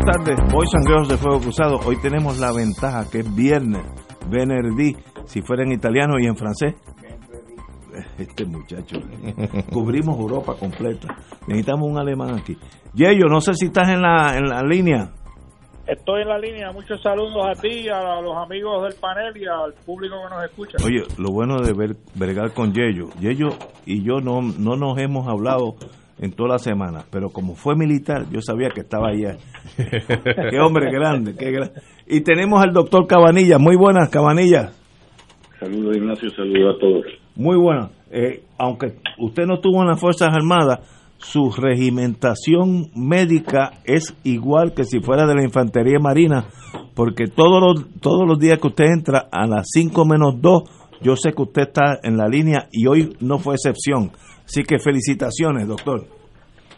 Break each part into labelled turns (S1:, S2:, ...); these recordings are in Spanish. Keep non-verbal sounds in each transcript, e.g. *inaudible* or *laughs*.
S1: Buenas tardes, voy Sangreos de Fuego Cruzado. Hoy tenemos la ventaja que es viernes, venerdì, si fuera en italiano y en francés. Este muchacho, cubrimos Europa completa. Necesitamos un alemán aquí. Yello, no sé si estás en la, en la línea.
S2: Estoy en la línea. Muchos saludos a ti, a los amigos del panel y al público que nos escucha.
S1: Oye, lo bueno de ver, bregar con Yello. Yello y yo no, no nos hemos hablado en toda la semana, pero como fue militar, yo sabía que estaba allá. *laughs* qué hombre grande, qué grande. Y tenemos al doctor Cabanilla. Muy buenas, Cabanilla.
S3: Saludos, Ignacio, saludos a todos.
S1: Muy buenas. Eh, aunque usted no estuvo en las Fuerzas Armadas, su regimentación médica es igual que si fuera de la Infantería Marina, porque todos los, todos los días que usted entra a las 5 menos 2, yo sé que usted está en la línea y hoy no fue excepción. Así que felicitaciones, doctor.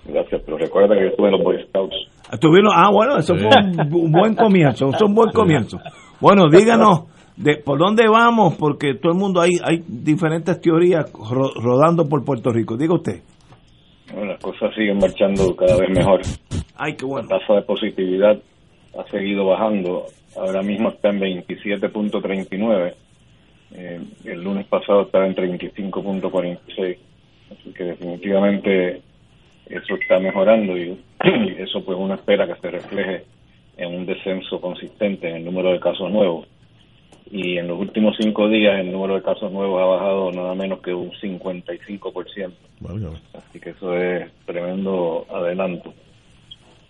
S3: Gracias, pero recuerda que yo estuve en los Boy Scouts.
S1: Estuvieron, ah, bueno, eso fue un, un buen comienzo, eso es un buen comienzo. Bueno, díganos, de, ¿por dónde vamos? Porque todo el mundo, hay, hay diferentes teorías ro- rodando por Puerto Rico. Diga usted.
S3: Bueno, las cosas siguen marchando cada vez mejor.
S1: Ay, qué bueno.
S3: La tasa de positividad ha seguido bajando. Ahora mismo está en 27.39. Eh, el lunes pasado estaba en 35.46. Así que definitivamente eso está mejorando y, *clears throat* y eso pues uno espera que se refleje en un descenso consistente en el número de casos nuevos. Y en los últimos cinco días el número de casos nuevos ha bajado nada menos que un 55%. Así que eso es tremendo adelanto.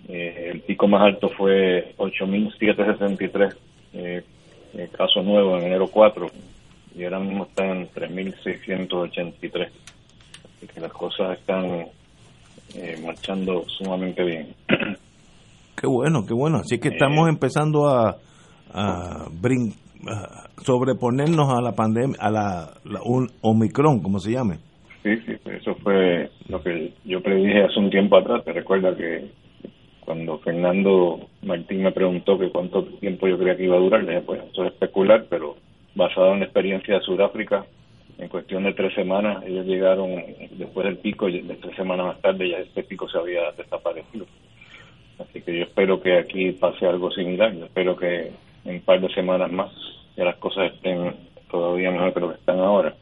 S3: Eh, el pico más alto fue 8.763 eh, eh, casos nuevos en enero 4 y ahora mismo están en 3.683. Así que las cosas están eh, marchando sumamente bien. *clears throat*
S1: Qué bueno, qué bueno. Así que estamos empezando a, a, brin- a sobreponernos a la pandemia, a la, la un Omicron, como se llame.
S3: Sí, sí, eso fue lo que yo predije hace un tiempo atrás. Te recuerda que cuando Fernando Martín me preguntó que cuánto tiempo yo creía que iba a durar, le dije, pues eso es especular, pero basado en la experiencia de Sudáfrica, en cuestión de tres semanas, ellos llegaron después del pico, y de tres semanas más tarde ya este pico se había desaparecido. Así que yo espero que aquí pase algo similar. Yo espero que en un par de semanas más ya las cosas estén todavía mejor que lo que están ahora.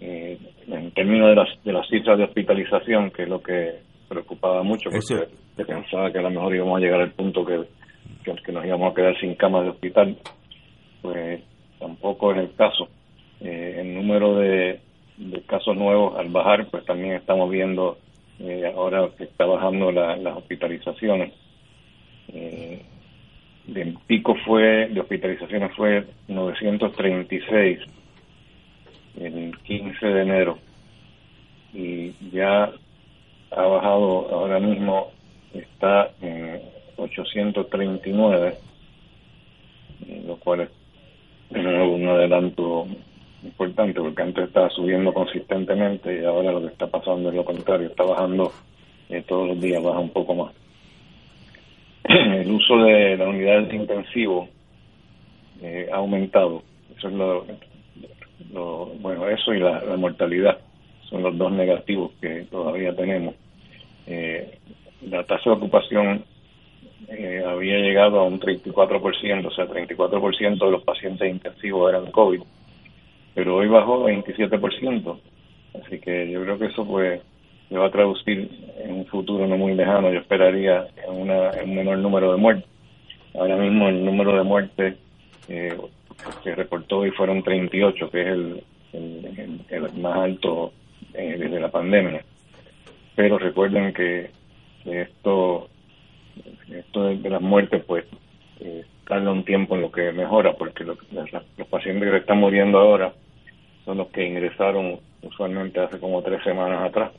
S3: Eh, en términos de las, de las cifras de hospitalización, que es lo que preocupaba mucho, porque se pensaba que a lo mejor íbamos a llegar al punto que, que, que nos íbamos a quedar sin camas de hospital, pues tampoco es el caso. Eh, el número de, de casos nuevos al bajar, pues también estamos viendo eh, ahora que está bajando la- las hospitalizaciones. Eh, el pico fue de hospitalizaciones fue 936 el 15 de enero y ya ha bajado ahora mismo está en 839 eh, lo cual es un adelanto importante porque antes estaba subiendo consistentemente y ahora lo que está pasando es lo contrario, está bajando eh, todos los días, baja un poco más. *clears throat* El uso de la unidad de intensivo eh, ha aumentado, Eso es lo, bueno, eso y la, mortalidad son los dos negativos que todavía tenemos. Eh, la tasa de ocupación eh, había llegado a un 34%, o sea, 34% de los pacientes intensivos eran COVID, pero hoy bajó a 27%. Así que yo creo que eso pues se va a traducir en un futuro no muy lejano, yo esperaría en, una, un menor número de muertes. Ahora mismo el número de muertes eh, que reportó hoy fueron 38, que es el, el, más alto eh, desde la pandemia. Pero recuerden que esto, esto de, las muertes, pues, eh, tarda un tiempo en lo que mejora, porque los pacientes que están muriendo ahora son los que ingresaron usualmente hace como tres semanas atrás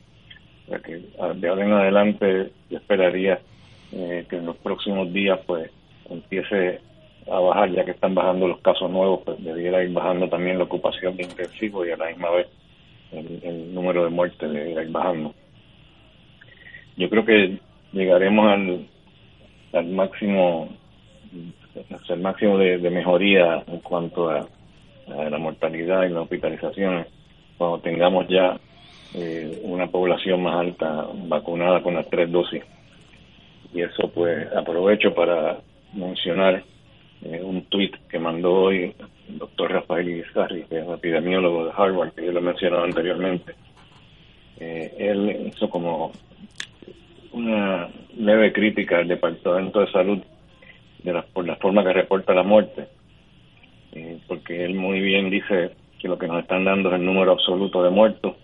S3: que de ahora en adelante yo esperaría eh, que en los próximos días pues empiece a bajar, ya que están bajando los casos nuevos, pues debiera ir bajando también la ocupación de intensivo y a la misma vez el, número de muertes debiera ir bajando. Yo creo que llegaremos al, al máximo el máximo de, mejoría en cuanto a, a la mortalidad y las hospitalizaciones cuando tengamos ya eh, una población más alta vacunada con las tres dosis. Y eso pues aprovecho para mencionar eh, un tuit que mandó hoy el doctor Rafael Izarri, que es epidemiólogo de Harvard, que yo lo he mencionado anteriormente. Eh, él hizo como una leve crítica al Departamento de Salud de la, por la forma que reporta la muerte, porque él muy bien dice que lo que nos están dando es el número absoluto de muertos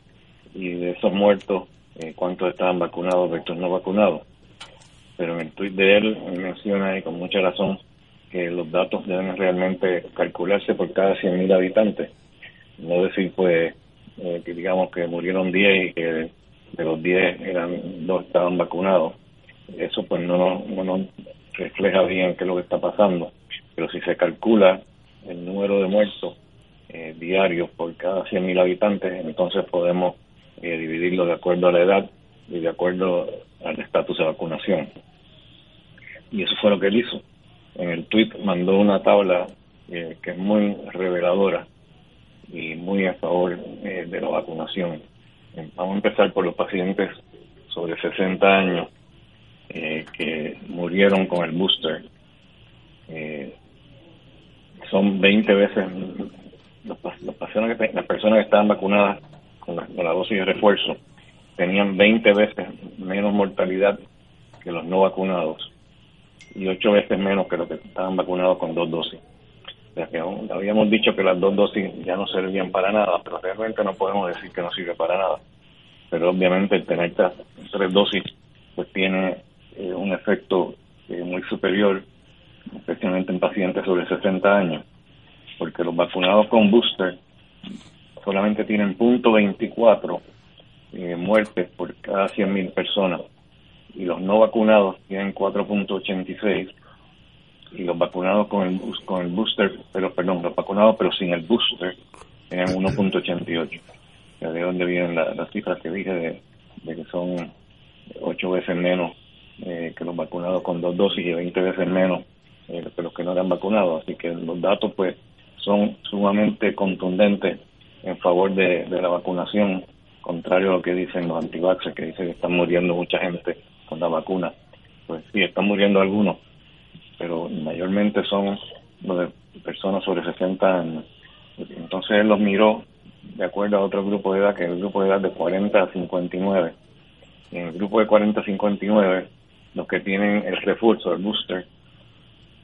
S3: y de esos muertos, eh, cuántos estaban vacunados versus no vacunados. Pero en el tuit de él, menciona y con mucha razón que los datos deben realmente calcularse por cada 100.000 habitantes. No decir, pues, eh, que digamos que murieron 10 y que de los 10 eran dos estaban vacunados. Eso, pues, no, no nos refleja bien qué es lo que está pasando. Pero si se calcula el número de muertos eh, diarios por cada 100.000 habitantes, entonces podemos eh, dividirlo de acuerdo a la edad y de acuerdo al estatus de vacunación. Y eso fue lo que él hizo. En el tweet mandó una tabla eh, que es muy reveladora y muy a favor eh, de la vacunación. Vamos a empezar por los pacientes sobre 60 años que murieron con el booster. son 20 veces las personas que, las personas que estaban vacunadas con la, dosis de refuerzo tenían 20 veces menos mortalidad que los no vacunados y 8 veces menos que los que estaban vacunados con dos dosis. O que habíamos dicho que las dos dosis ya no servían para nada, pero realmente no podemos decir que no sirve para nada. Pero obviamente tener tres dosis pues tiene eh, un efecto eh, muy superior, especialmente en pacientes sobre 60 años, porque los vacunados con booster solamente tienen punto 24 eh, muertes por cada 100.000 personas y los no vacunados tienen 4.86 y los vacunados con el, con el booster, pero perdón, los vacunados pero sin el booster tienen 1.88. De dónde vienen las cifras que dije de, que son 8 veces menos eh, que los vacunados con dos dosis y 20 veces menos eh, que los que no eran vacunados. Así que los datos pues son sumamente contundentes en favor de, la vacunación, contrario a lo que dicen los antivaxxers, que dicen que están muriendo mucha gente con la vacuna. Pues sí, están muriendo algunos, pero mayormente son de personas sobre 60 años. Entonces él los miró de acuerdo a otro grupo de edad, que es el grupo de edad de 40 a 59. Y en el grupo de 40 a 59, los que tienen el refuerzo, el booster,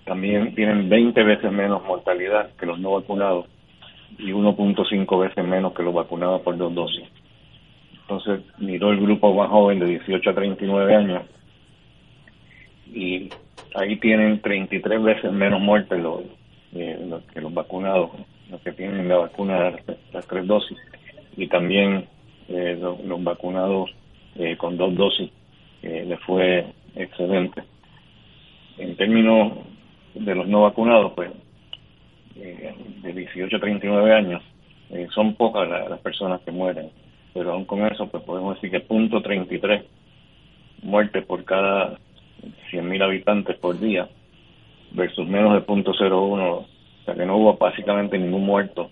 S3: también tienen 20 veces menos mortalidad que los no vacunados y 1.5 veces menos que los vacunados por dos dosis. Entonces miró el grupo más joven de 18 a 39 años y ahí tienen 33 veces menos muertes eh, los, que los vacunados, los que tienen la vacuna las tres dosis y también eh, los, vacunados eh, con dos dosis les fue excelente. En términos de los no vacunados, pues eh, de 18 a 39 años, eh, son pocas las, personas que mueren, pero aún con eso pues podemos decir que punto 33 muertes por cada 100.000 habitantes por día versus menos de punto 01 o sea que no hubo básicamente ningún muerto.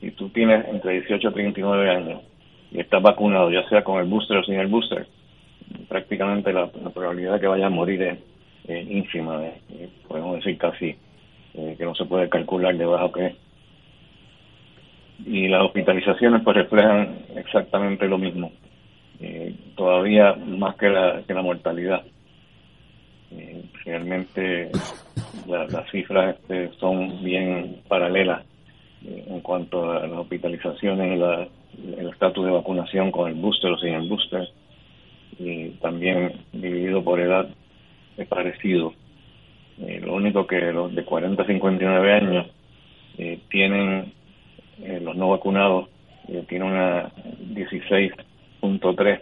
S3: Y tú tienes entre 18 y 39 años y estás vacunado, ya sea con el booster o sin el booster, prácticamente la, probabilidad de que vayas a morir es, ínfima, podemos decir casi eh, que no se puede calcular de bajo que es. Y las hospitalizaciones pues reflejan exactamente lo mismo, eh, todavía más que la, que la mortalidad. Eh, realmente las cifras este, son bien paralelas en cuanto a las hospitalizaciones y la, el estatus de vacunación con el booster o sin el booster y también dividido por edad es parecido. Eh, lo único que los de 40 a 59 años eh, tienen, eh, los no vacunados, tienen una 16.3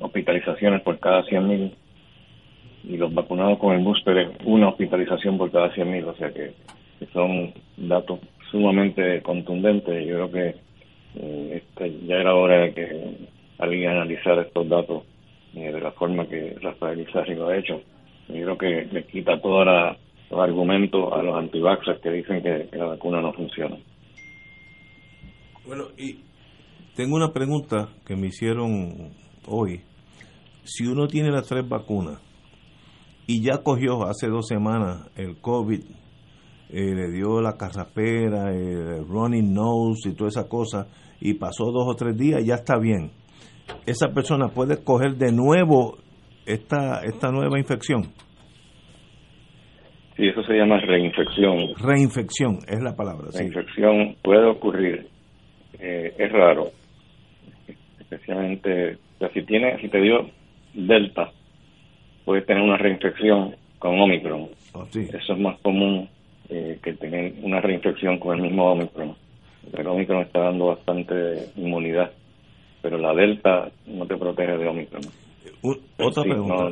S3: hospitalizaciones por cada 100.000 y los vacunados con el booster es una hospitalización por cada 100.000, o sea que, son datos sumamente contundentes. Yo creo que este, ya era hora de que alguien analizara estos datos de la forma que Rafael Izarri lo ha hecho yo creo que le quita todos los argumentos a los antivaxxers que dicen que, la vacuna no funciona.
S1: Bueno, y tengo una pregunta que me hicieron hoy. Si uno tiene las tres vacunas y ya cogió hace dos semanas el COVID, eh, le dio la carrapera, el running nose y toda esa cosa, y pasó dos o tres días, ya está bien. Esa persona puede coger de nuevo esta, esta nueva infección?
S3: Sí, eso se llama reinfección.
S1: Reinfección es la palabra.
S3: Reinfección puede ocurrir, eh, es raro, especialmente si tiene, si te dio delta, puedes tener una reinfección con Omicron. Oh, eso es más común eh, que tener una reinfección con el mismo Omicron. El Omicron está dando bastante inmunidad, pero la delta no te protege de Omicron
S1: otra pregunta.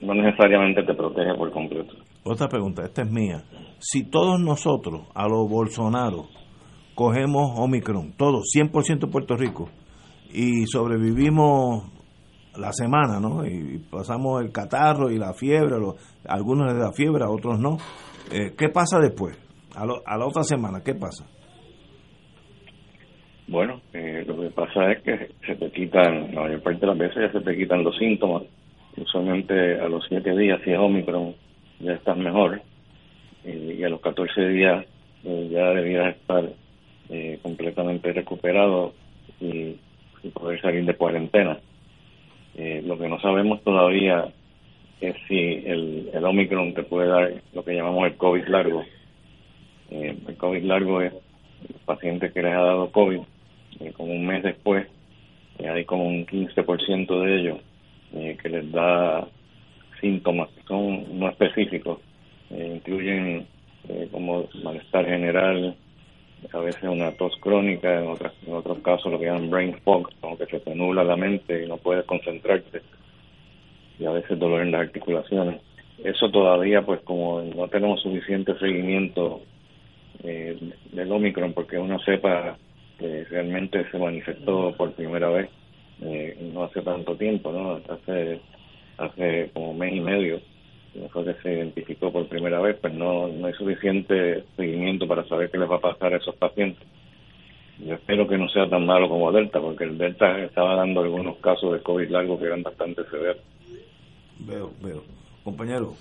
S3: No, necesariamente te protege por completo.
S1: Otra pregunta, esta es mía. Si todos nosotros, a los Bolsonaro, cogemos Omicron, todos, 100% Puerto Rico, y sobrevivimos la semana, ¿no? Y pasamos el catarro y la fiebre, algunos de la fiebre, a otros no. Eh, ¿Qué pasa después? A, a la otra semana, ¿qué pasa?
S3: Bueno, eh, lo pasa es que se te quitan, la mayor parte de las veces ya se te quitan los síntomas. Usualmente a los 7 días, si es Omicron, ya estás mejor. Eh, y a los 14 días eh, ya debías estar completamente recuperado y, poder salir de cuarentena. lo que no sabemos todavía es si el, el Omicron te puede dar lo que llamamos el COVID largo. el COVID largo es pacientes que les ha dado COVID eh, como un mes después, eh, hay como un 15% de ellos eh, que les da síntomas que son no específicos, incluyen como malestar general, a veces una tos crónica, en, otras, en otros casos lo que llaman brain fog, como que se te la mente y no puedes concentrarte, y a veces dolor en las articulaciones. Eso todavía, pues como no tenemos suficiente seguimiento del Omicron, porque uno sepa que realmente se manifestó por primera vez eh, no hace tanto tiempo, ¿no? Hace, hace como mes y medio, fue que se identificó por primera vez, pues no, no hay suficiente seguimiento para saber qué les va a pasar a esos pacientes. Yo espero que no sea tan malo como Delta, porque el Delta estaba dando algunos casos de COVID largo que eran bastante severos.
S1: Veo, veo. Compañero.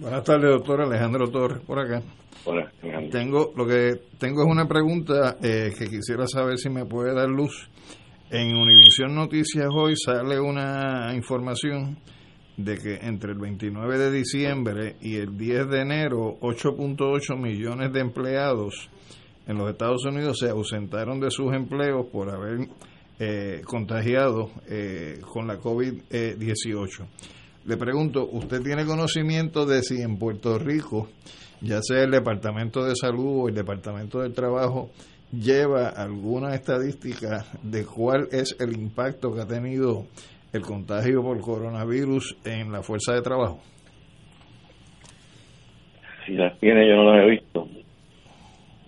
S4: Buenas tardes, doctor Alejandro Torres, por acá.
S3: Hola,
S4: tengo lo que tengo es una pregunta eh, que quisiera saber si me puede dar luz. En Univisión Noticias hoy sale una información de que entre el 29 de diciembre y el 10 de enero 8.8 millones de empleados en los Estados Unidos se ausentaron de sus empleos por haber eh, contagiado eh, con la COVID-18. Le pregunto, ¿usted tiene conocimiento de si en Puerto Rico ya sea el Departamento de Salud o el Departamento del Trabajo, lleva alguna estadística de cuál es el impacto que ha tenido el contagio por coronavirus en la fuerza de trabajo?
S3: Si las tiene, yo no las he visto,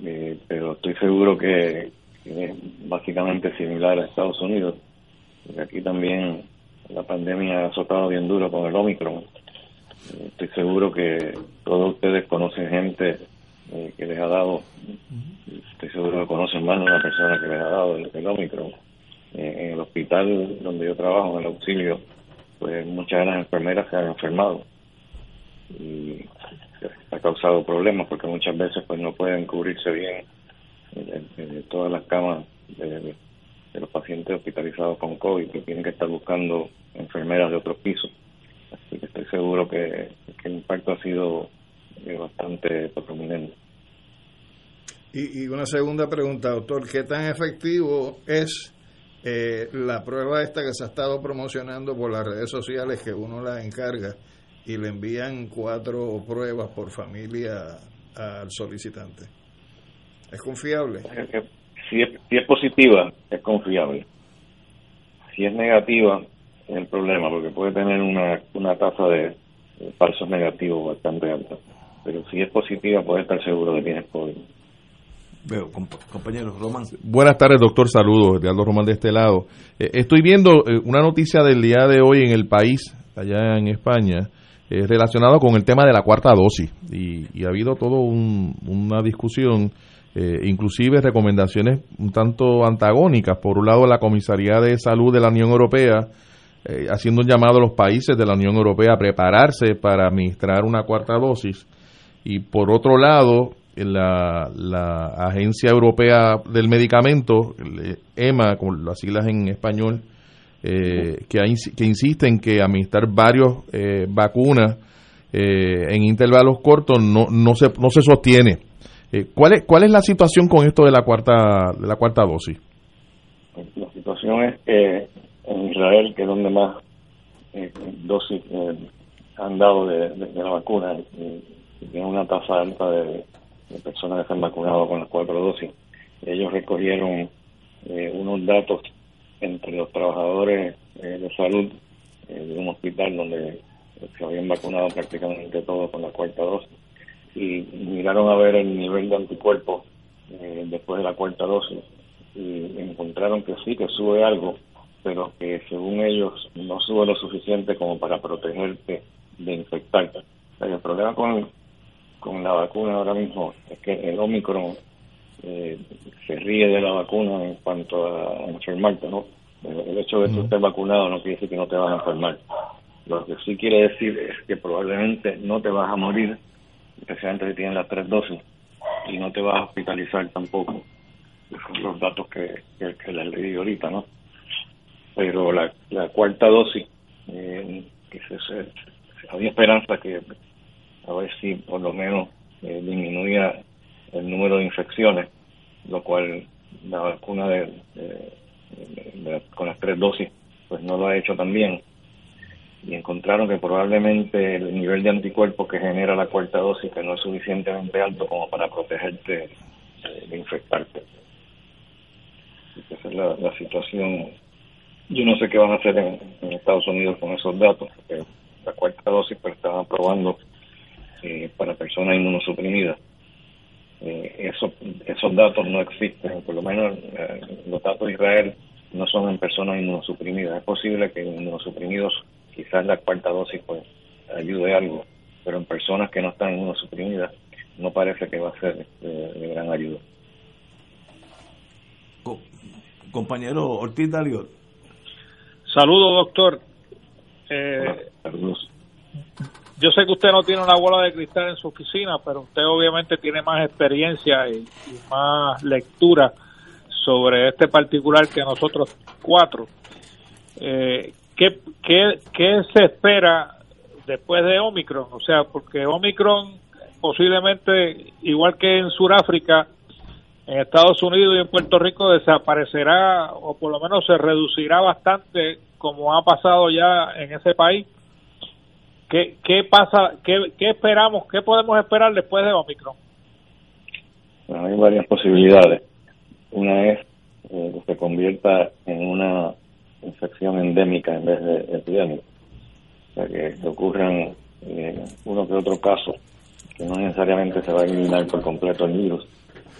S3: eh, pero estoy seguro que, es básicamente similar a Estados Unidos, aquí también la pandemia ha azotado bien duro con el Omicron estoy seguro que todos ustedes conocen gente que les ha dado, estoy seguro que conocen más de una persona que les ha dado el, el Omicron. Eh, en el hospital donde yo trabajo, en el auxilio, pues muchas de las enfermeras se han enfermado y ha causado problemas porque muchas veces pues no pueden cubrirse bien en, todas las camas de, los pacientes hospitalizados con COVID que tienen que estar buscando enfermeras de otros pisos. Así que estoy seguro que, el impacto ha sido eh, bastante prominente.
S4: Y, y una segunda pregunta, doctor, ¿qué tan efectivo es eh, la prueba esta que se ha estado promocionando por las redes sociales que uno la encarga y le envían cuatro pruebas por familia al solicitante. ¿Es confiable?
S3: Si es, si es positiva, es confiable. Si es negativa, es el problema, porque puede tener una, una tasa de, falsos negativos bastante alta. Pero si es positiva, puede estar seguro de que tienes COVID.
S1: Veo, compañero Román.
S5: Buenas tardes, doctor. Saludos, de Aldo Román de este lado. Eh, estoy viendo eh, una noticia del día de hoy en el país, allá en España, eh, relacionado con el tema de la cuarta dosis. Y, ha habido todo una discusión, inclusive recomendaciones un tanto antagónicas. Por un lado, la Comisaría de Salud de la Unión Europea, haciendo un llamado a los países de la Unión Europea a prepararse para administrar una cuarta dosis. Y por otro lado, la, la Agencia Europea del Medicamento, EMA, con las siglas en español, eh, que, que insiste en que administrar varios eh, vacunas eh, en intervalos cortos no, no, se, no se sostiene. ¿cuál, es, ¿Cuál es la situación con esto de la cuarta, de la cuarta dosis?
S3: La situación es en Israel, que es donde más dosis han dado de, la vacuna, tiene una tasa alta de personas que están vacunadas con las cuatro dosis. Ellos recogieron eh, unos datos entre los trabajadores eh, de salud eh, de un hospital donde se habían vacunado prácticamente todos con la cuarta dosis y miraron a ver el nivel de anticuerpos después de la cuarta dosis y encontraron que sí, que sube algo, pero que según ellos no sube lo suficiente como para protegerte de infectarte. el problema con, con la vacuna ahora mismo es que el Omicron eh, se ríe de la vacuna en cuanto a enfermarte, ¿no? El hecho de que tú estés vacunado no quiere decir que no te vas a enfermar. Lo que sí quiere decir es que probablemente no te vas a morir, especialmente si tienes las tres dosis, y no te vas a hospitalizar tampoco. Esos son los datos que, que, les leí ahorita, ¿no? Pero la, la cuarta dosis, eh, que se, había esperanza que a ver si por lo menos eh, disminuía el número de infecciones, lo cual la vacuna de, con las tres dosis pues no lo ha hecho también y encontraron que probablemente el nivel de anticuerpos que genera la cuarta dosis que no es suficientemente alto como para protegerte de infectarte. Esa es la, situación. Yo no sé qué van a hacer en, Estados Unidos con esos datos, porque la cuarta dosis pues estaban probando eh, para personas inmunosuprimidas. Eh, eso, esos datos no existen, por lo menos eh, los datos de Israel no son en personas inmunosuprimidas. Es posible que en inmunosuprimidos quizás la cuarta dosis pues ayude algo, pero en personas que no están inmunosuprimidas no parece que va a ser de, gran ayuda.
S1: compañero Ortiz Daliot.
S2: Saludos, doctor. Eh, saludos yo sé que usted no tiene una bola de cristal en su oficina, pero usted obviamente tiene más experiencia y, más lectura sobre este particular que nosotros cuatro. Eh, ¿qué, qué, se espera después de Omicron? O sea, porque Omicron posiblemente, igual que en Sudáfrica, en Estados Unidos y en Puerto Rico desaparecerá o por lo menos se reducirá bastante como ha pasado ya en ese país ¿Qué, qué pasa, qué, qué esperamos, qué podemos esperar después de Omicron?
S3: Hay varias posibilidades. Una es eh, que se convierta en una infección endémica en vez de epidémica. O sea, que ocurran eh, uno que otro caso, que no necesariamente se va a eliminar por completo el virus,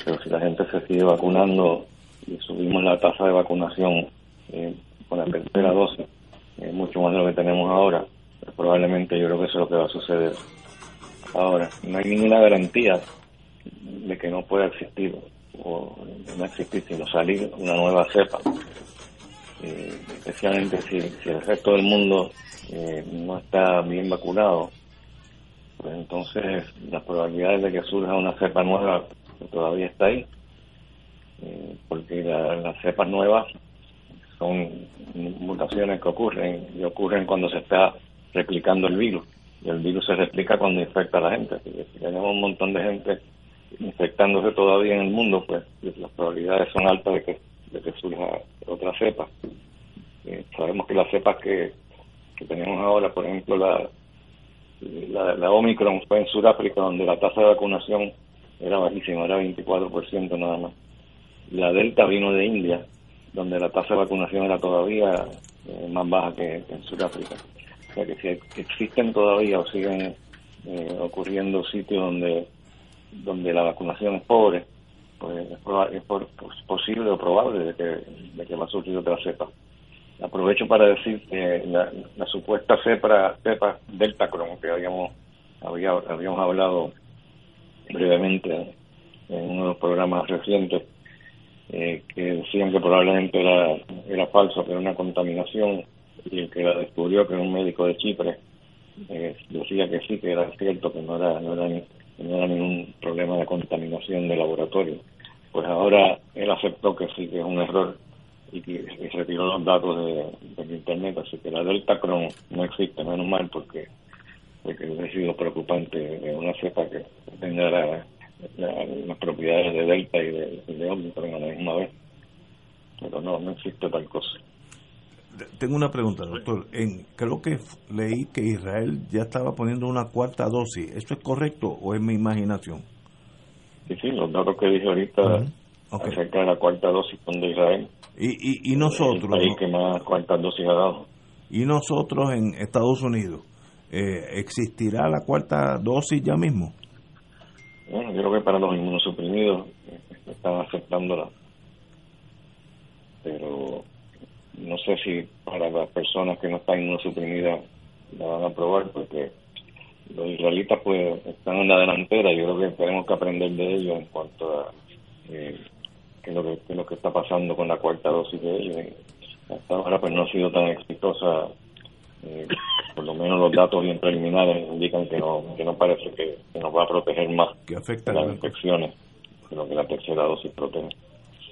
S3: pero si la gente se sigue vacunando y subimos la tasa de vacunación eh, con la tercera dosis, mucho más de lo que tenemos ahora, probablemente yo creo que eso es lo que va a suceder. Ahora, no hay ninguna garantía de que no pueda existir o no existir sino salir una nueva cepa eh, especialmente si, el resto del mundo eh, no está bien vacunado pues entonces las probabilidades de que surja una cepa nueva todavía está ahí eh, porque las cepas nuevas son mutaciones que ocurren y ocurren cuando se está replicando el virus y el virus se replica cuando infecta a la gente. Si tenemos un montón de gente infectándose todavía en el mundo, pues las probabilidades son altas de que, de que surja otra cepa. Eh, sabemos que las cepas que, que tenemos ahora, por ejemplo, la, la, la Omicron fue en Sudáfrica, donde la tasa de vacunación era bajísima, era 24% nada más. La Delta vino de India, donde la tasa de vacunación era todavía eh, más baja que, en Sudáfrica. O sea que si existen todavía o siguen eh, ocurriendo sitios donde donde la vacunación es pobre, pues es, pues, posible o probable de que, de que va a surgir otra cepa. Aprovecho para decir que la, supuesta cepa, cepa Delta Cron que habíamos, había, habíamos hablado brevemente en uno de los programas recientes, eh, que decían que probablemente era, era falso, que era una contaminación, y el que la descubrió, que era un médico de Chipre, eh, decía que sí, que era cierto, que no era, no era, no era ningún problema de contaminación de laboratorio. Pues ahora él aceptó que sí, que es un error y, que, retiró los datos de, Internet, así que la Delta Cron no existe, menos mal, porque, porque ha sido preocupante de una cepa que tenga las propiedades de Delta y de, de Omicron a la misma vez. Pero no, no existe tal cosa.
S1: Tengo una pregunta, doctor. En, creo que leí que Israel ya estaba poniendo una cuarta dosis. ¿Eso es correcto o es mi imaginación?
S3: Sí, sí, los datos que dije ahorita acerca de la cuarta dosis son de Israel.
S1: ¿Y, y, nosotros?
S3: El que más cuartas dosis ha dado.
S1: ¿Y nosotros en Estados Unidos? Eh, ¿Existirá la cuarta dosis ya mismo?
S3: Bueno, creo que para los inmunosuprimidos eh, están aceptándola. Pero no sé si para las personas que no están inmunosuprimidas la van a probar porque los israelitas pues están en la delantera. Yo creo que tenemos que aprender de ellos en cuanto a eh, qué, es lo que, lo que está pasando con la cuarta dosis de ellos. hasta ahora pues no ha sido tan exitosa eh, por lo menos los datos bien preliminares indican que no, que no parece que, nos va a proteger más
S1: que afecta
S3: las infecciones de lo que la tercera dosis protege.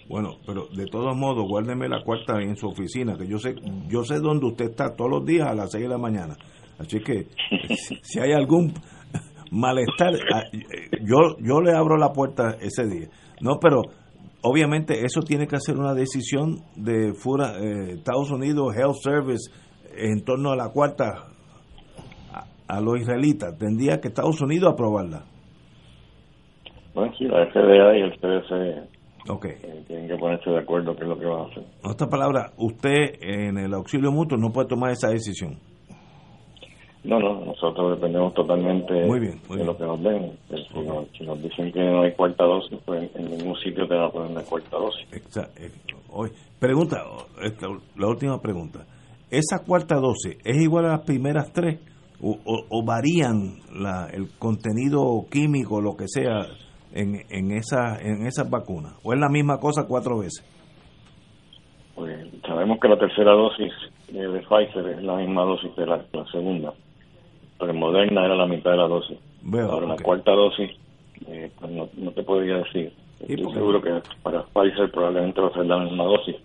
S1: Bueno, pero de todos modos, guárdeme la cuarta en su oficina, que yo sé yo sé dónde usted está todos los días a las 6 de la mañana. Así que *laughs* si hay algún malestar, ah, yo yo le abro la puerta ese día. No, pero obviamente eso tiene que ser una decisión de fuera, eh, Estados Unidos Health Service en torno a la cuarta a, los israelitas. Tendría que Estados Unidos aprobarla.
S3: Bueno, sí, la FDA y el CDC okay. Eh, tienen que ponerse de acuerdo qué es lo que van a hacer.
S1: En otras palabras, usted en el auxilio mutuo no puede tomar esa decisión.
S3: No, no, nosotros dependemos totalmente de lo que nos den. Si, nos, dicen que no hay cuarta dosis, pues en ningún sitio te van a poner una cuarta dosis.
S1: Exacto. Hoy, pregunta, la última pregunta esa cuarta dosis es igual a las primeras tres o, varían la, el contenido químico, lo que sea, en, en, esa, en esas vacunas? ¿O es la misma cosa cuatro veces?
S3: Pues sabemos que la tercera dosis de Pfizer es la misma dosis de la, segunda, pero en Moderna era la mitad de la dosis. Ahora, la cuarta dosis, eh, pues no, no, te podría decir. Estoy seguro que para Pfizer probablemente va a ser la misma dosis.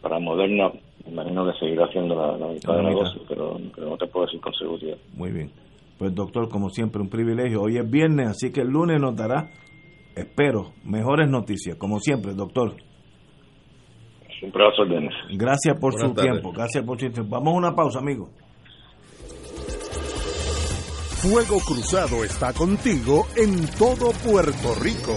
S3: Para Moderna imagino que seguirá haciendo la, mitad de negocio, pero, pero, no te puedo decir con seguridad.
S1: Muy bien. Pues doctor, como siempre, un privilegio. Hoy es viernes, así que el lunes nos dará, espero, mejores noticias, como siempre, doctor.
S3: Siempre a órdenes.
S1: Gracias por su tiempo, gracias por su tiempo. Vamos a una pausa, amigo.
S6: Fuego Cruzado está contigo en todo Puerto Rico.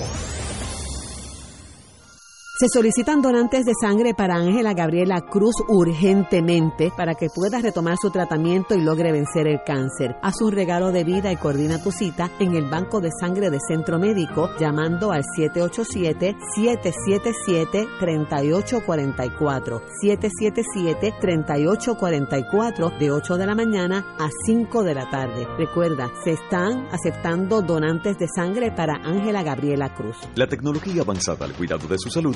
S7: Se solicitan donantes de sangre para Ángela Gabriela Cruz urgentemente para que pueda retomar su tratamiento y logre vencer el cáncer. Haz un regalo de vida y coordina tu cita en el Banco de Sangre de Centro Médico llamando al 787-777-3844. 777-3844 de 8 de la mañana a 5 de la tarde. Recuerda, se están aceptando donantes de sangre para Ángela Gabriela Cruz.
S8: La tecnología avanzada al cuidado de su salud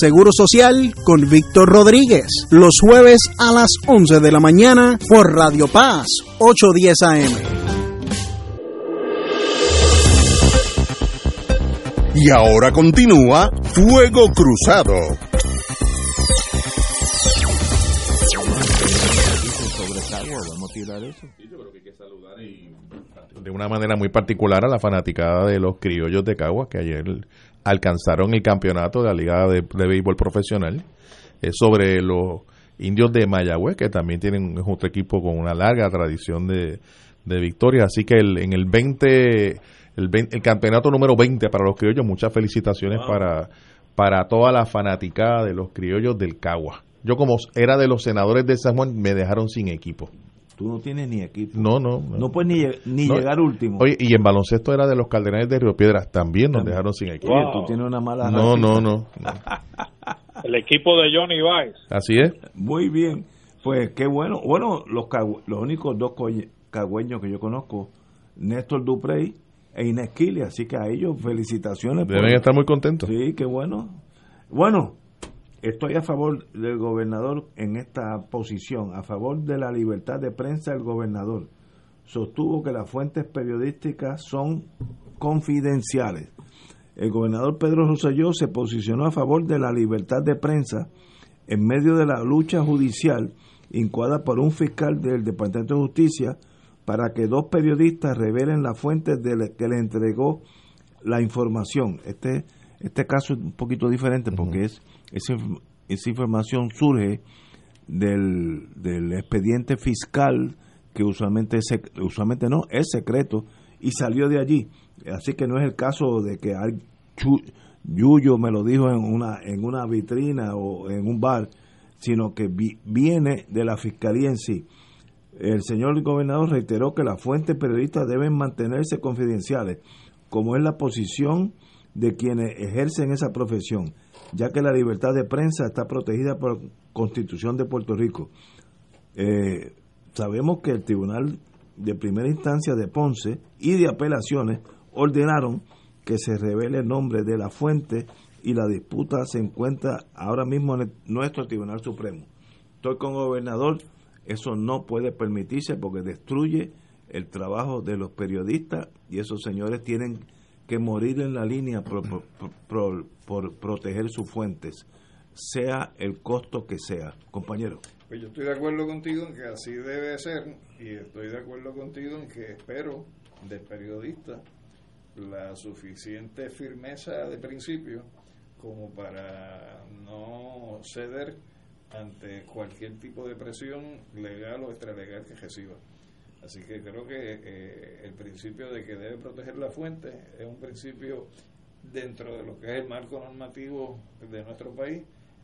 S9: Seguro Social con Víctor Rodríguez, los jueves a las 11 de la mañana por Radio Paz 810 AM.
S6: Y ahora continúa Fuego Cruzado.
S5: de una manera muy particular a la fanaticada de los criollos de Caguas que ayer alcanzaron el campeonato de la Liga de, Béisbol Profesional eh, sobre los indios de Mayagüez, que también tienen otro equipo con una larga tradición de, de victorias. Así que el, en el 20, el, el, campeonato número 20 para los criollos, muchas felicitaciones para, para toda la fanaticada de los criollos del Cagua. Yo como era de los senadores de San Juan, me dejaron sin equipo.
S1: Tú no tienes ni equipo.
S5: No, no.
S1: No, puedes ni, ni llegar último.
S5: Oye, y en baloncesto era de los Cardenales de Río Piedras, también nos dejaron sin equipo.
S1: Oye, tú tienes una mala
S5: No, no, no, *laughs*
S2: El equipo de Johnny Vice.
S5: Así es.
S1: Muy bien. Pues qué bueno. Bueno, los, los únicos dos cagüeños que yo conozco, Néstor Duprey e Inés Kili, así que a ellos felicitaciones.
S5: Deben estar muy contentos.
S1: Sí, qué bueno. Bueno, Estoy a favor del gobernador en esta posición, a favor de la libertad de prensa del gobernador. Sostuvo que las fuentes periodísticas son confidenciales. El gobernador Pedro Rosselló se posicionó a favor de la libertad de prensa en medio de la lucha judicial incuada por un fiscal del Departamento de Justicia para que dos periodistas revelen las fuentes de que le entregó la información. Este, este caso es un poquito diferente porque es esa, esa información surge del, del expediente fiscal que usualmente es, usualmente no es secreto y salió de allí así que no es el caso de que Yuyo me lo dijo en una en una vitrina o en un bar sino que viene de la Fiscalía en sí. El señor gobernador reiteró que las fuentes periodistas deben mantenerse confidenciales, como es la posición de quienes ejercen esa profesión, ya que la libertad de prensa está protegida por la Constitución de Puerto Rico. Eh, sabemos que el Tribunal de Primera Instancia de Ponce y de Apelaciones ordenaron que se revele el nombre de la fuente y la disputa se encuentra ahora mismo en nuestro Tribunal Supremo. Estoy con gobernador, eso no puede permitirse porque destruye el trabajo de los periodistas y esos señores tienen que morir en la línea por, por, proteger sus fuentes, sea el costo que sea. Compañero.
S4: Pues yo estoy de acuerdo contigo en que así debe ser y estoy de acuerdo contigo en que espero del periodista la suficiente firmeza de principio como para no ceder ante cualquier tipo de presión legal o extralegal que reciba. Así que creo que eh, el principio de que debe proteger la fuente es un principio dentro de lo que es el marco normativo de nuestro país,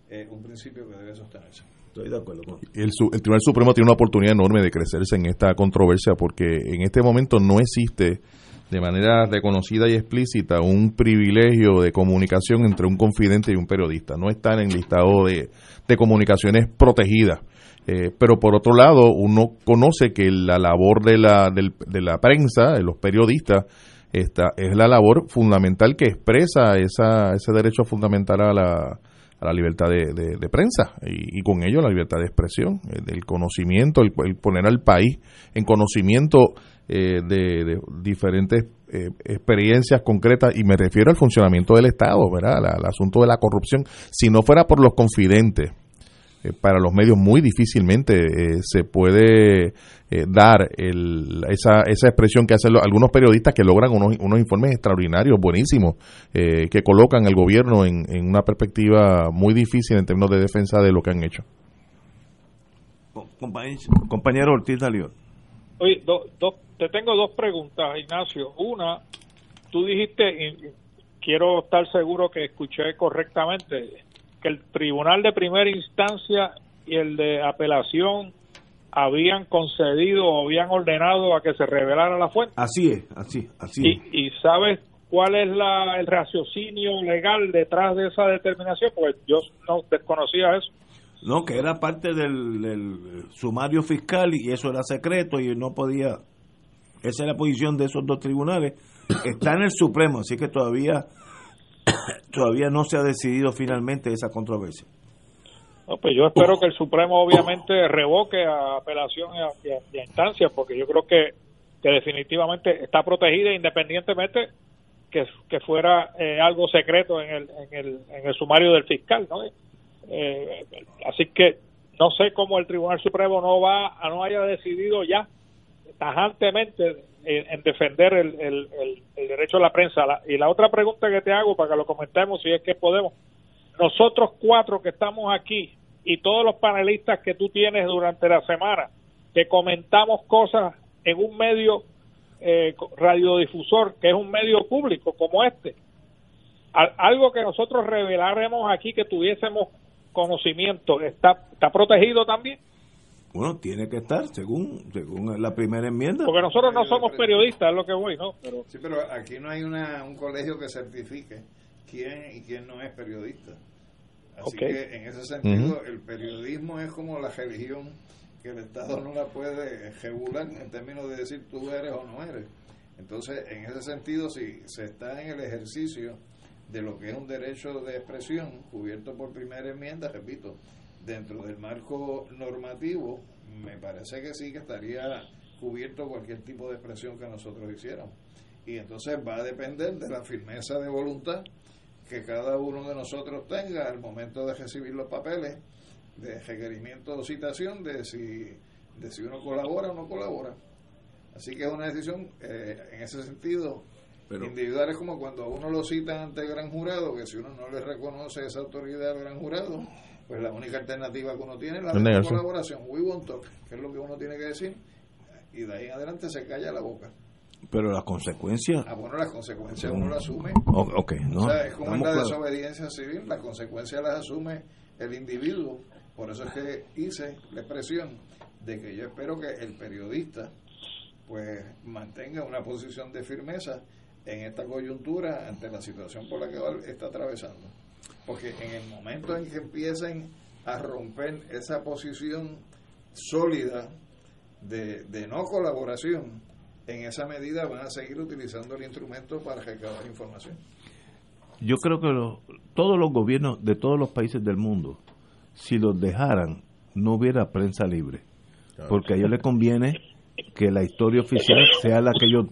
S4: es un principio que debe sostenerse.
S1: Estoy de acuerdo con
S5: el, el Tribunal Supremo tiene una oportunidad enorme de crecerse en esta controversia porque en este momento no existe de manera reconocida y explícita un privilegio de comunicación entre un confidente y un periodista. No están en listado de, de comunicaciones protegidas. Eh, pero por otro lado, uno conoce que la labor de la, de la prensa, de los periodistas, esta, es la labor fundamental que expresa esa, ese derecho fundamental a la, a la libertad de, de, prensa y, con ello la libertad de expresión, el, conocimiento, el, poner al país en conocimiento eh, de, diferentes eh, experiencias concretas y me refiero al funcionamiento del Estado, ¿verdad? al asunto de la corrupción. Si no fuera por los confidentes, eh, para los medios muy difícilmente eh, se puede eh, dar esa, esa expresión que hacen algunos periodistas que logran unos, unos informes extraordinarios, buenísimos, que colocan al gobierno en, una perspectiva muy difícil en términos de defensa de lo que han hecho.
S1: Compañero, Ortiz Dalión.
S2: Oye, te tengo dos preguntas, Ignacio. Una, tú dijiste, y quiero estar seguro que escuché correctamente, que el tribunal de primera instancia y el de apelación habían concedido o habían ordenado a que se revelara la fuente.
S1: Así es, así, así
S2: es. ¿Y sabes cuál es la, el raciocinio legal detrás de esa determinación? Porque yo no desconocía eso.
S1: No, que era parte del, del sumario fiscal y eso era secreto y no podía... Esa es la posición de esos dos tribunales. *coughs* Está en el Supremo, así que todavía *coughs* todavía no se ha decidido finalmente esa controversia.
S2: pues yo espero que el Supremo obviamente revoque a apelación y a, instancias, porque yo creo que, que, definitivamente está protegida independientemente que, que fuera eh, algo secreto en el, en, el, en el sumario del fiscal. ¿no? Eh, así que no sé cómo el Tribunal Supremo no va no haya decidido ya tajantemente en, defender el, el, el, derecho a la prensa. y la otra pregunta que te hago para que lo comentemos, si es que podemos, nosotros cuatro que estamos aquí y todos los panelistas que tú tienes durante la semana, que comentamos cosas en un medio eh, radiodifusor, que es un medio público como este, algo que nosotros revelaremos aquí, que tuviésemos conocimiento, ¿está, está protegido también?
S1: Bueno, tiene que estar, según según la primera enmienda.
S2: Porque nosotros no somos periodistas, es lo que voy, ¿no?
S4: Pero... Sí, pero aquí no hay una, un colegio que certifique quién y quién no es periodista. Así que en ese sentido, el periodismo es como la religión, que el Estado no la puede regular en términos de decir tú eres o no eres. Entonces, en ese sentido, si se está en el ejercicio de lo que es un derecho de expresión cubierto por primera enmienda, repito, dentro del marco normativo, me parece que sí que estaría cubierto cualquier tipo de expresión que nosotros hiciéramos. Y entonces va a depender de la firmeza de voluntad que cada uno de nosotros tenga al momento de recibir los papeles de requerimiento o citación de si, de si uno colabora o no colabora. Así que es una decisión eh, en ese sentido individual. Es como cuando uno lo cita ante el gran jurado, que si uno no le reconoce esa autoridad al gran jurado, pues la única alternativa que uno tiene es la colaboración. We won't talk, que es lo que uno tiene que decir, y de ahí en adelante se calla la boca.
S1: Pero las consecuencias.
S4: Ah, bueno, las consecuencias uno las asume.
S1: okay, no,
S4: o sea, es como en la desobediencia civil, las consecuencias las asume el individuo Por eso es que hice la expresión de que yo espero que el periodista pues mantenga una posición de firmeza en esta coyuntura ante la situación por la que está atravesando. Porque en el momento en que empiecen a romper esa posición sólida de, de no colaboración, en esa medida van a seguir utilizando el instrumento para recabar información.
S1: Yo creo que todos los gobiernos de todos los países del mundo, si los dejaran, no hubiera prensa libre. Porque a ellos les conviene que la historia oficial sea la que ellos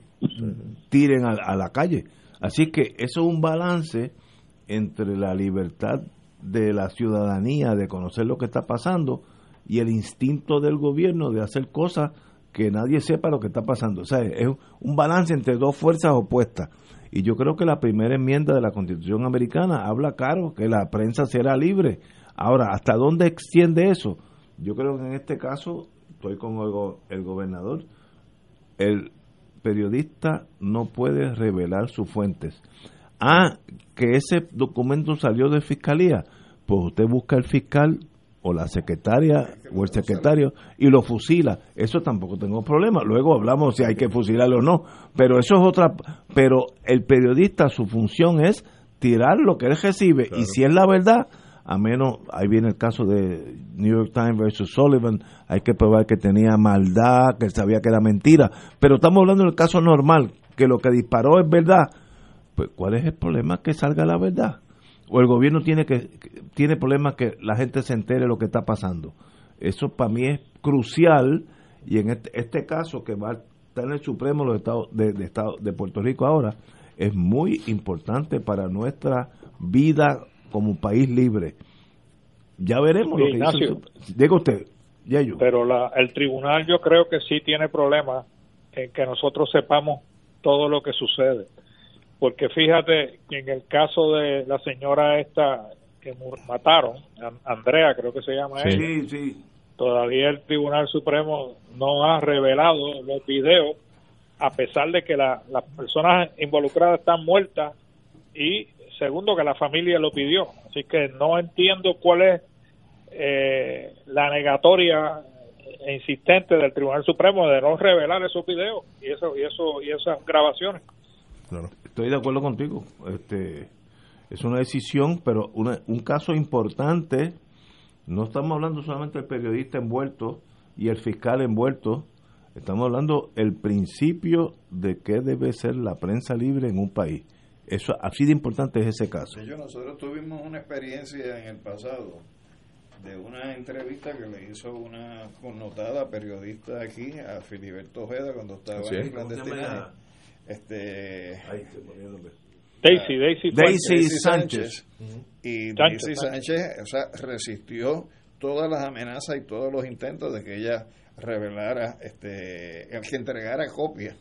S1: tiren a, a la calle. Así que eso es un balance entre la libertad de la ciudadanía de conocer lo que está pasando y el instinto del gobierno de hacer cosas que nadie sepa lo que está pasando. O sea, es un balance entre dos fuerzas opuestas. Y yo creo que la primera enmienda de la Constitución americana habla claro que la prensa será libre. Ahora, ¿hasta dónde extiende eso? Yo creo que en este caso, estoy con el, gobernador, el periodista no puede revelar sus fuentes. Ah, que ese documento salió de fiscalía. Pues usted busca el fiscal o la secretaria o el secretario y lo fusila. Eso tampoco tengo problema. Luego hablamos si hay que fusilarlo o no. Pero eso es otra. Pero el periodista, su función es tirar lo que él recibe. Y si es la verdad, a menos, ahí viene el caso de New York Times versus Sullivan, hay que probar que tenía maldad, que sabía que era mentira. Pero estamos hablando del caso normal, que lo que disparó es verdad. Pues, ¿cuál es el problema? Que salga la verdad o el gobierno tiene que tiene problemas que la gente se entere lo que está pasando. Eso para mí es crucial y en este, este caso que va a estar en el Supremo de los Estados de, Puerto Rico ahora es muy importante para nuestra vida como país libre. Ya veremos lo que dice. Diga usted, ya yo.
S2: Pero la, el tribunal yo creo que sí tiene problemas en que nosotros sepamos todo lo que sucede porque fíjate que en el caso de la señora esta que mataron, Andrea creo que se llama
S1: sí, sí.
S2: todavía el Tribunal Supremo no ha revelado los videos, a pesar de que las personas involucradas están muertas y segundo que la familia lo pidió. Así que no entiendo cuál es eh, la negatoria insistente del Tribunal Supremo de no revelar esos videos y eso y eso y esas grabaciones.
S1: Estoy de acuerdo contigo. Este, es una decisión, pero un caso importante. No estamos hablando solamente del periodista envuelto y el fiscal envuelto. Estamos hablando el principio de qué debe ser la prensa libre en un país. Eso así de importante es ese caso.
S4: nosotros tuvimos una experiencia en el pasado de una entrevista que le hizo una connotada periodista aquí a Filiberto Ojeda cuando estaba en clandestina este
S2: Daisy, Daisy,
S1: Daisy Sánchez.
S4: Y Daisy Sánchez o sea, resistió todas las amenazas y todos los intentos de que ella revelara, este, que entregara copia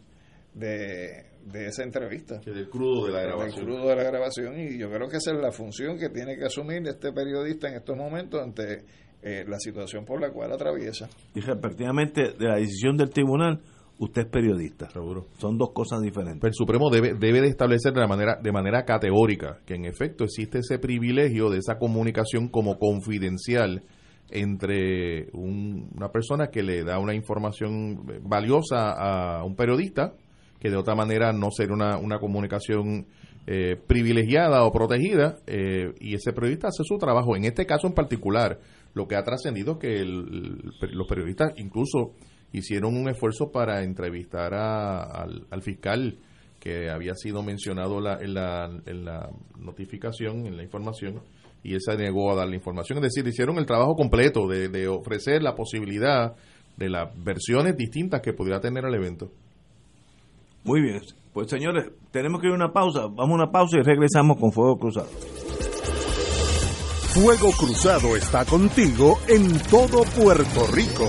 S4: de, de esa entrevista.
S5: Que del crudo de la grabación.
S4: Del crudo de la grabación. Y yo creo que esa es la función que tiene que asumir este periodista en estos momentos ante eh, la situación por la cual atraviesa.
S1: Y respectivamente de la decisión del tribunal usted es periodista. Seguro. Son dos cosas diferentes.
S5: Pero el Supremo debe, debe de establecer de, la manera, de manera categórica que en efecto existe ese privilegio de esa comunicación como confidencial entre una persona que le da una información valiosa a un periodista, que de otra manera no sería una, una comunicación eh, privilegiada o protegida, eh, y ese periodista hace su trabajo. En este caso en particular, lo que ha trascendido es que los periodistas incluso hicieron un esfuerzo para entrevistar al, fiscal que había sido mencionado en, la, en la notificación, en la información, y él se negó a dar la información. Es decir, hicieron el trabajo completo de, de ofrecer la posibilidad de las versiones distintas que pudiera tener el evento.
S1: Muy bien, pues señores, tenemos que ir a una pausa. Vamos a una pausa y regresamos con Fuego Cruzado.
S6: Fuego Cruzado está contigo en todo Puerto Rico.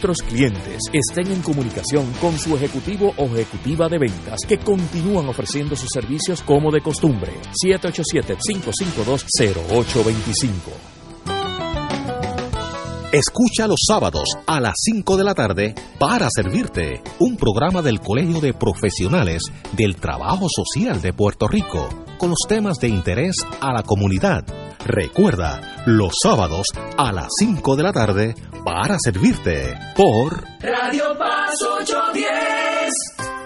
S10: nuestros clientes estén en comunicación con su ejecutivo o ejecutiva de ventas que continúan ofreciendo sus servicios como de costumbre. 787-552-0825.
S11: Escucha los sábados a las 5 de la tarde para servirte un programa del Colegio de Profesionales del Trabajo Social de Puerto Rico con los temas de interés a la comunidad. Recuerda, los sábados a las 5 de la tarde para servirte por
S12: Radio Paz 810.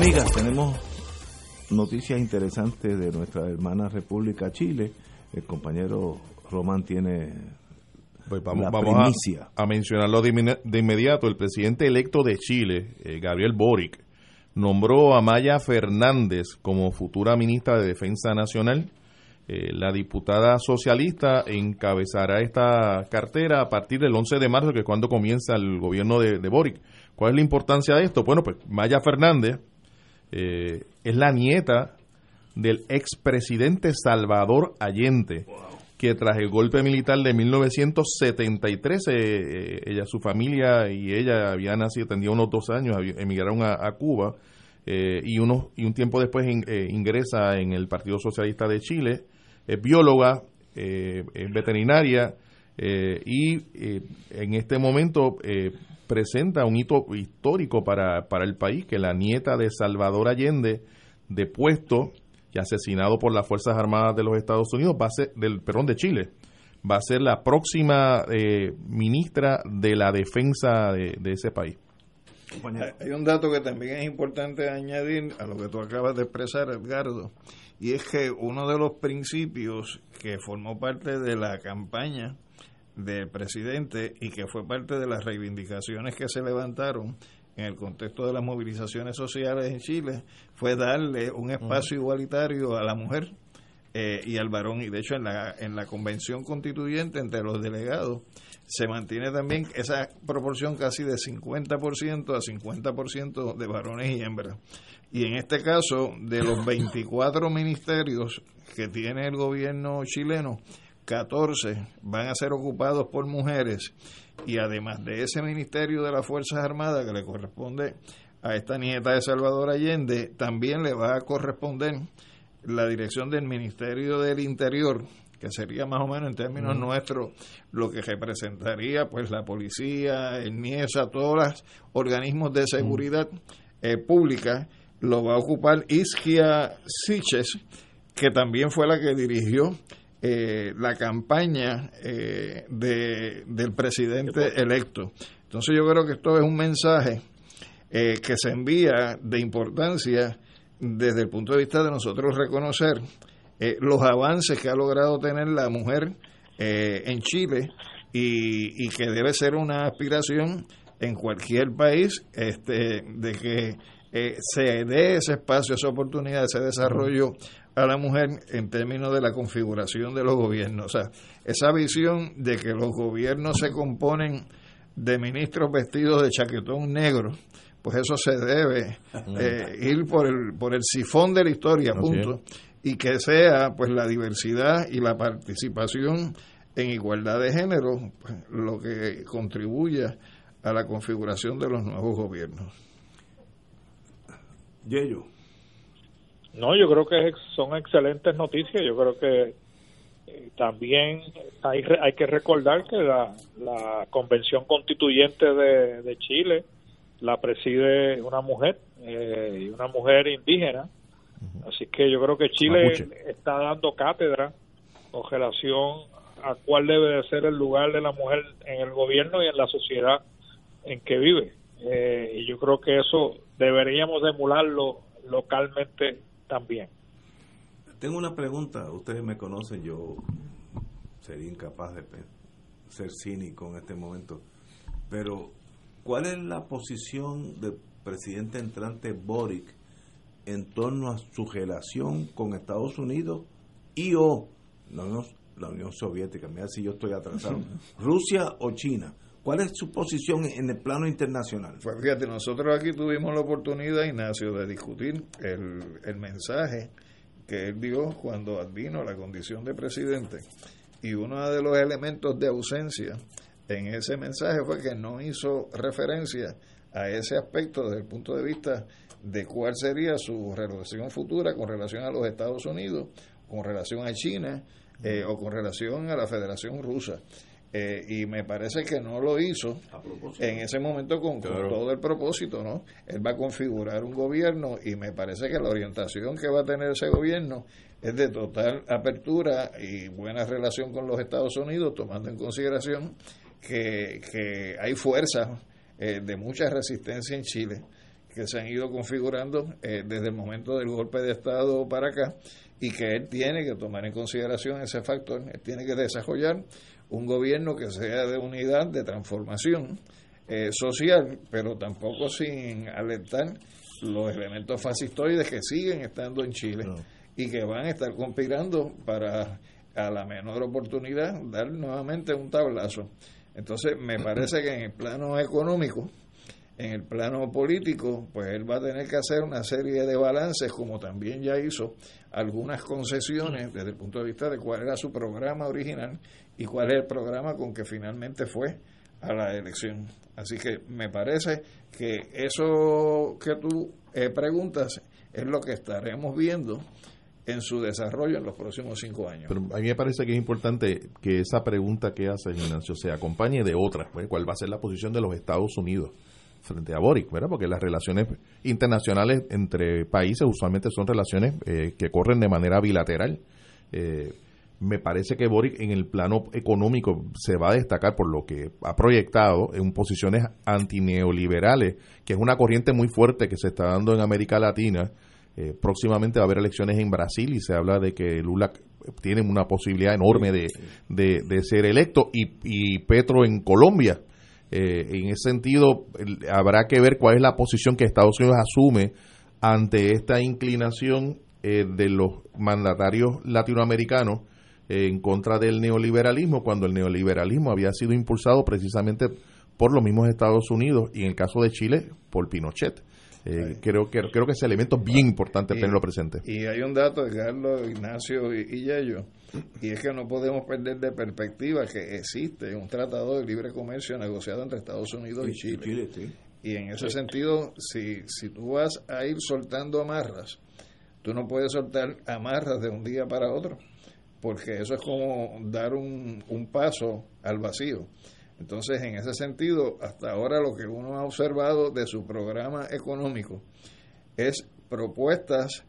S1: Amigas, tenemos noticias interesantes de nuestra hermana República Chile. El compañero Román tiene
S5: pues vamos,
S1: la
S5: vamos a, a mencionarlo de inmediato. El presidente electo de Chile, eh, Gabriel Boric, nombró a Maya Fernández como futura ministra de Defensa Nacional. Eh, la diputada socialista encabezará esta cartera a partir del 11 de marzo, que es cuando comienza el gobierno de, de Boric. ¿Cuál es la importancia de esto? Bueno, pues Maya Fernández eh, es la nieta del expresidente Salvador Allende, que tras el golpe militar de 1973, eh, eh, ella, su familia y ella habían nacido, tendría unos dos años, emigraron a, a Cuba eh, y, unos, y un tiempo después in- ingresa en el Partido Socialista de Chile, es bióloga, es veterinaria eh, y eh, en este momento eh, presenta un hito histórico para, para el país, que la nieta de Salvador Allende, depuesto y asesinado por las Fuerzas Armadas de los Estados Unidos, va a ser, del, perdón, de Chile, va a ser la próxima eh, ministra de la defensa de, de ese país.
S4: Hay un dato que también es importante añadir a lo que tú acabas de expresar, Edgardo, y es que uno de los principios que formó parte de la campaña del presidente y que fue parte de las reivindicaciones que se levantaron en el contexto de las movilizaciones sociales en Chile fue darle un espacio igualitario a la mujer eh, y al varón. Y de hecho en la en la convención constituyente entre los delegados se mantiene también esa proporción casi de 50% a 50% de varones y hembras. Y en este caso de los 24 ministerios que tiene el gobierno chileno 14 van a ser ocupados por mujeres y además de ese ministerio de las Fuerzas Armadas que le corresponde a esta nieta de Salvador Allende, también le va a corresponder la dirección del Ministerio del Interior, que sería más o menos en términos nuestros lo que representaría pues la policía, el NIESA, todos los organismos de seguridad eh, pública, lo va a ocupar Isquia Siches, que también fue la que dirigió eh, la campaña eh, de, del presidente electo. Entonces yo creo que esto es un mensaje eh, que se envía de importancia desde el punto de vista de nosotros reconocer los avances que ha logrado tener la mujer en Chile y, y, que debe ser una aspiración en cualquier país este, de que se dé ese espacio, esa oportunidad, ese desarrollo a la mujer en términos de la configuración de los gobiernos. O sea, esa visión de que los gobiernos se componen de ministros vestidos de chaquetón negro, pues eso se debe eh, ir por el, por el sifón de la historia, punto. Y que sea pues la diversidad y la participación en igualdad de género pues, lo que contribuya a la configuración de los nuevos gobiernos.
S1: Yello.
S2: No, yo creo que son excelentes noticias. Yo creo que eh, también hay, hay que recordar que la, la convención constituyente de, de Chile la preside una mujer eh, y una mujer indígena. Así que yo creo que Chile está dando cátedra con relación a cuál debe de ser el lugar de la mujer en el gobierno y en la sociedad en que vive. Eh, y yo creo que eso deberíamos emularlo localmente también.
S1: Tengo una pregunta, ustedes me conocen, yo sería incapaz de ser cínico en este momento, pero ¿cuál es la posición del presidente entrante Boric en torno a su relación con Estados Unidos y o la Unión, la Unión Soviética? Mira si yo estoy atrasado. *laughs* Rusia o China. ¿Cuál es su posición en el plano internacional?
S4: Pues fíjate, nosotros aquí tuvimos la oportunidad, Ignacio, de discutir el, el mensaje que él dio cuando advino la condición de presidente. Y uno de los elementos de ausencia en ese mensaje fue que no hizo referencia a ese aspecto desde el punto de vista de cuál sería su relación futura con relación a los Estados Unidos, con relación a China eh, o con relación a la Federación Rusa. Eh, y me parece que no lo hizo en ese momento con, todo el propósito, ¿no? Él va a configurar un gobierno y me parece que la orientación que va a tener ese gobierno es de total apertura y buena relación con los Estados Unidos, tomando en consideración que, que hay fuerzas eh, de mucha resistencia en Chile que se han ido configurando eh, desde el momento del golpe de Estado para acá y que él tiene que tomar en consideración ese factor, él tiene que desarrollar un gobierno que sea de unidad, de transformación eh, social, pero tampoco sin alertar los elementos fascistoides que siguen estando en Chile y que van a estar conspirando para a la menor oportunidad dar nuevamente un tablazo. Entonces, me parece que en el plano económico, en el plano político, pues él va a tener que hacer una serie de balances, como también ya hizo algunas concesiones desde el punto de vista de cuál era su programa original y cuál es el programa con que finalmente fue a la elección. Así que me parece que eso que tú eh, preguntas es lo que estaremos viendo en su desarrollo en los próximos cinco años.
S5: Pero a mí me parece que es importante que esa pregunta que hace Ignacio se acompañe de otras, pues, cuál va a ser la posición de los Estados Unidos frente a Boric, ¿verdad? Porque las relaciones internacionales entre países usualmente son relaciones eh, que corren de manera bilateral. Eh, me parece que Boric en el plano económico se va a destacar por lo que ha proyectado en posiciones antineoliberales, que es una corriente muy fuerte que se está dando en América Latina. Eh, próximamente va a haber elecciones en Brasil y se habla de que Lula tiene una posibilidad enorme de, de, ser electo y, y Petro en Colombia eh, en ese sentido, habrá que ver cuál es la posición que Estados Unidos asume ante esta inclinación eh, de los mandatarios latinoamericanos en contra del neoliberalismo, cuando el neoliberalismo había sido impulsado precisamente por los mismos Estados Unidos y en el caso de Chile por Pinochet. Eh, creo que creo que ese elemento es bien importante tenerlo presente.
S4: Y hay un dato de Carlos, Ignacio y, y Yello, y es que no podemos perder de perspectiva que existe un tratado de libre comercio negociado entre Estados Unidos y, Chile. Y en ese sentido, si, si tú vas a ir soltando amarras, tú no puedes soltar amarras de un día para otro, porque eso es como dar un, un paso al vacío. Entonces, en ese sentido, hasta ahora lo que uno ha observado de su programa económico es propuestas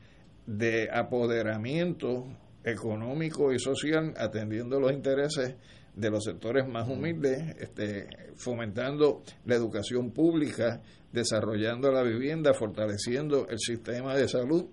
S4: de apoderamiento económico y social atendiendo los intereses de los sectores más humildes, este, fomentando la educación pública, desarrollando la vivienda, fortaleciendo el sistema de salud,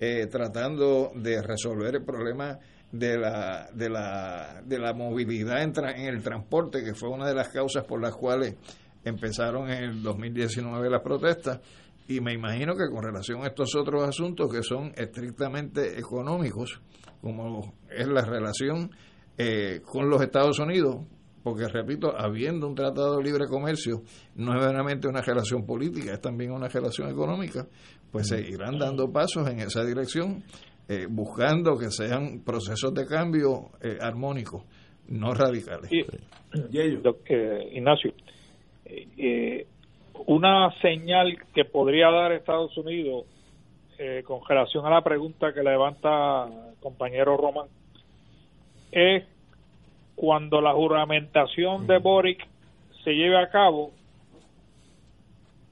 S4: eh, tratando de resolver el problema de la, de la, de la movilidad en, en el transporte, que fue una de las causas por las cuales empezaron en el 2019 las protestas. Y me imagino que con relación a estos otros asuntos que son estrictamente económicos, como es la relación eh, con los Estados Unidos, porque repito, habiendo un tratado de libre comercio, no es meramente una relación política, es también una relación económica, pues se irán dando pasos en esa dirección, eh, buscando que sean procesos de cambio eh, armónicos, no radicales.
S2: Ignacio, una señal que podría dar Estados Unidos con relación a la pregunta que levanta compañero Román es cuando la juramentación de Boric se lleve a cabo,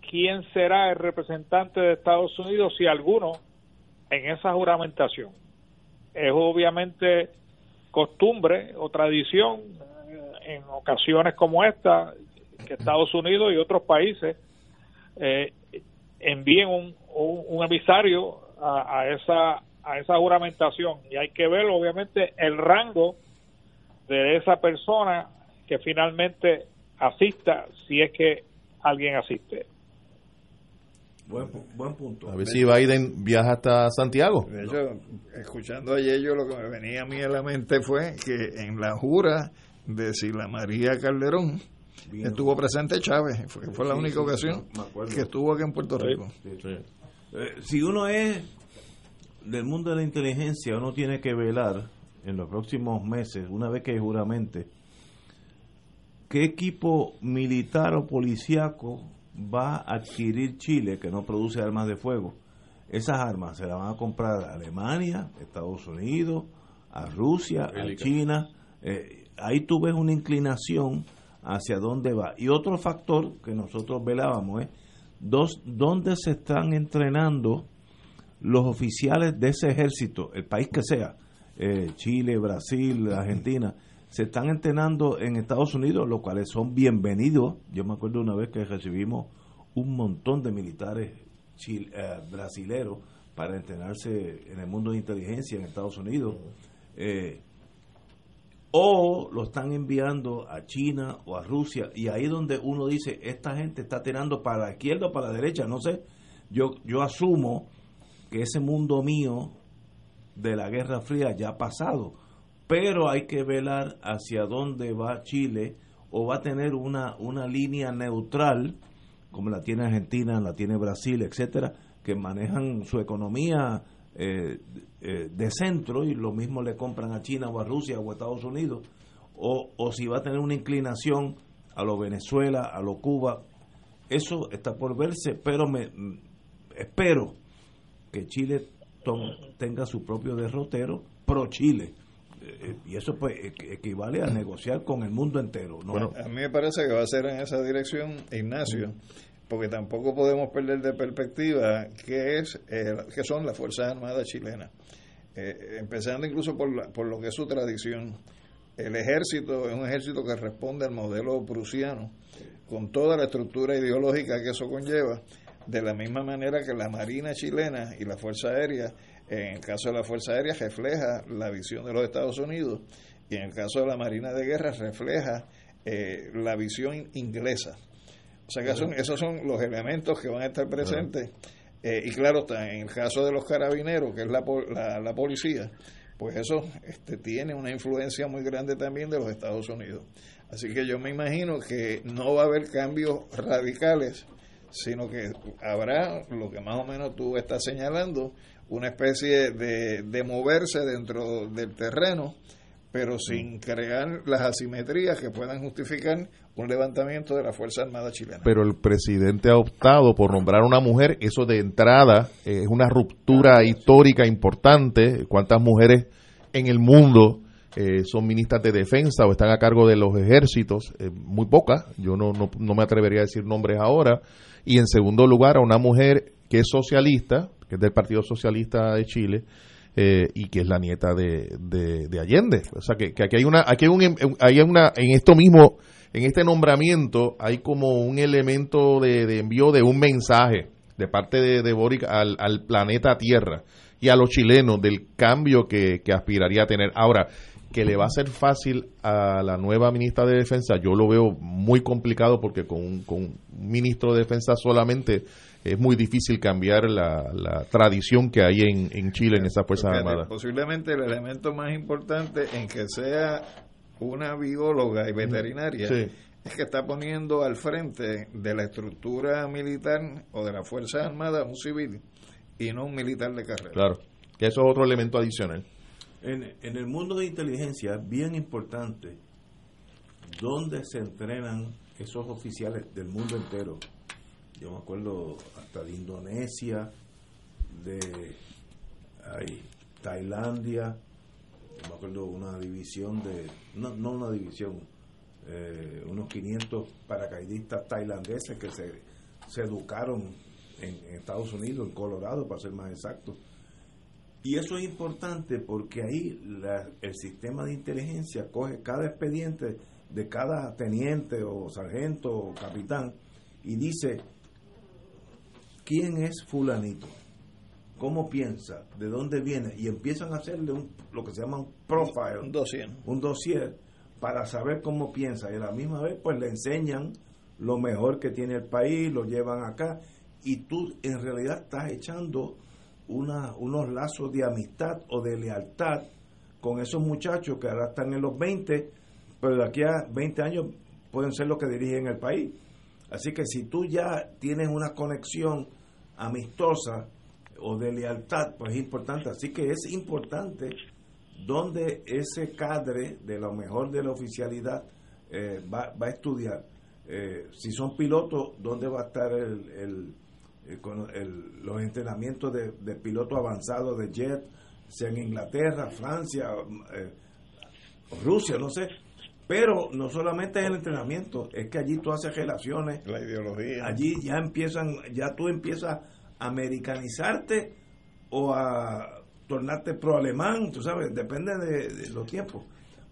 S2: quién será el representante de Estados Unidos, si alguno, en esa juramentación. Es obviamente costumbre o tradición eh, en ocasiones como esta que Estados Unidos y otros países eh, envíen un, un, emisario a, a, esa a esa juramentación y hay que ver obviamente el rango de esa persona que finalmente asista si es que alguien asiste.
S1: Buen, punto.
S5: A ver si Biden viaja hasta Santiago.
S4: De hecho, escuchando ayer yo lo que me venía a mí a la mente fue que en la jura de Sila María Calderón estuvo presente Chávez, fue, fue la única ocasión que estuvo aquí en Puerto Rico.
S1: Eh, si uno es del mundo de la inteligencia, uno tiene que velar en los próximos meses, una vez que juramente, qué equipo militar o policíaco va a adquirir Chile que no produce armas de fuego. Esas armas se las van a comprar a Alemania, Estados Unidos, a Rusia, a China. Eh, ahí tú ves una inclinación hacia dónde va. Y otro factor que nosotros velábamos es dos, dónde se están entrenando los oficiales de ese ejército, el país que sea, eh, Chile, Brasil, Argentina, se están entrenando en Estados Unidos, los cuales son bienvenidos. Yo me acuerdo una vez que recibimos un montón de militares chile, eh, brasileros para entrenarse en el mundo de inteligencia en Estados Unidos. Eh, o lo están enviando a China o a Rusia y ahí donde uno dice esta gente está tirando para la izquierda o para la derecha no sé yo yo asumo que ese mundo mío de la Guerra Fría ya ha pasado, pero hay que velar hacia dónde va Chile o va a tener una, una línea neutral, como la tiene Argentina, la tiene Brasil, etcétera, que manejan su economía eh, eh, de centro y lo mismo le compran a China o a Rusia o a Estados Unidos, o, o si va a tener una inclinación a lo Venezuela, a lo Cuba, eso está por verse, pero me espero que Chile tenga su propio derrotero pro Chile. Eh, y eso pues equivale a negociar con el mundo entero.
S4: Bueno, a mí me parece que va a ser en esa dirección, Ignacio, porque tampoco podemos perder de perspectiva qué es eh, qué son las Fuerzas Armadas chilenas. Eh, empezando incluso por, por lo que es su tradición. El ejército es un ejército que responde al modelo prusiano, con toda la estructura ideológica que eso conlleva, de la misma manera que la Marina chilena y la Fuerza Aérea, en el caso de la Fuerza Aérea, refleja la visión de los Estados Unidos y en el caso de la Marina de Guerra refleja eh, la visión inglesa. O sea que son, esos son los elementos que van a estar presentes. Eh, y claro, en el caso de los carabineros, que es la, la, la policía, pues eso este, tiene una influencia muy grande también de los Estados Unidos. Así que yo me imagino que no va a haber cambios radicales sino que habrá lo que más o menos tú estás señalando, una especie de, de moverse dentro del terreno pero sin crear las asimetrías que puedan justificar un levantamiento de la Fuerza Armada chilena.
S5: Pero el presidente ha optado por nombrar a una mujer, eso de entrada eh, es una ruptura histórica importante. ¿Cuántas mujeres en el mundo eh, son ministras de defensa o están a cargo de los ejércitos? Eh, muy pocas, yo no, no, no me atrevería a decir nombres ahora. Y en segundo lugar, a una mujer que es socialista, que es del Partido Socialista de Chile, eh, y que es la nieta de, de, Allende. O sea, que, que, aquí hay una, aquí hay, un, hay una, en esto mismo, en este nombramiento, hay como un elemento de, envío de un mensaje de parte de, de Boric al, al, planeta Tierra y a los chilenos del cambio que, que aspiraría a tener. Ahora, que le va a ser fácil a la nueva ministra de Defensa, yo lo veo muy complicado porque con, con un ministro de Defensa solamente es muy difícil cambiar la, la tradición que hay en, en Chile en esa Fuerzas Armadas.
S4: Posiblemente el elemento más importante en que sea una bióloga y veterinaria es que está poniendo al frente de la estructura militar o de las Fuerzas Armadas un civil y no un militar de carrera.
S5: Claro, que eso es otro elemento adicional.
S1: En, en el mundo de inteligencia, bien importante, ¿dónde se entrenan esos oficiales del mundo entero? yo me acuerdo hasta de Indonesia, de Tailandia, yo me acuerdo una división de, no, no una división, eh, unos 500 paracaidistas tailandeses que se, se educaron en, Estados Unidos, en Colorado, para ser más exacto. Y eso es importante porque ahí el sistema de inteligencia coge cada expediente de cada teniente o sargento o capitán y dice, quién es fulanito, cómo piensa, de dónde viene, y empiezan a hacerle un, lo que se llama un profile,
S4: un dossier,
S1: un dossier para saber cómo piensa, y a la misma vez pues le enseñan lo mejor que tiene el país, lo llevan acá, y tú en realidad estás echando una, unos lazos de amistad o de lealtad con esos muchachos que ahora están en los 20, pero de aquí a 20 años pueden ser los que dirigen el país. Así que si tú ya tienes una conexión amistosa o de lealtad, pues es importante. Así que es importante donde ese cadre de lo mejor de la oficialidad eh, va, va, a estudiar. Eh, si son pilotos, ¿dónde va a estar el, el, los entrenamientos de, de piloto avanzado de jet, sea en Inglaterra, Francia, eh, Rusia, no sé. Pero no solamente es el entrenamiento, es que allí tú haces relaciones.
S4: La ideología.
S1: Allí ya empiezan, ya tú empiezas a americanizarte o a tornarte pro-alemán, tú sabes, depende de, los tiempos.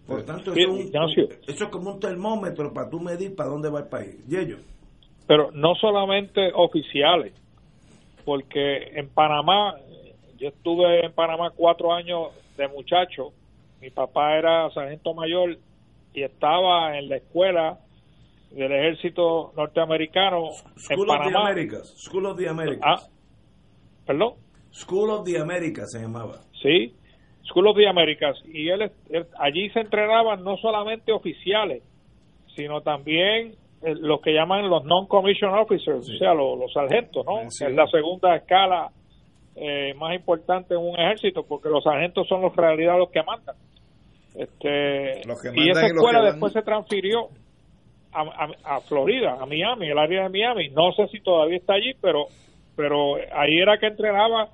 S1: Por tanto, eso, es como un termómetro para tú medir para dónde va el país. ¿Y ellos?
S2: Pero no solamente oficiales, porque en Panamá, yo estuve en Panamá cuatro años de muchacho, mi papá era sargento mayor y estaba en la escuela del ejército norteamericano
S1: School
S2: en Panamá.
S1: Of the Americas. School of the Americas. Ah,
S2: ¿Perdón?
S1: School of the Americas se llamaba.
S2: Sí, School of the Americas. Y él, allí se entrenaban no solamente oficiales, sino también los que llaman los non-commissioned officers, o sea, los, sargentos, ¿no? Es la segunda escala eh, más importante en un ejército, porque los sargentos son los realidad los que mandan. Este, y esa escuela después se transfirió a, a, Florida, a Miami, el área de Miami. No sé si todavía está allí, pero pero ahí era que entrenaba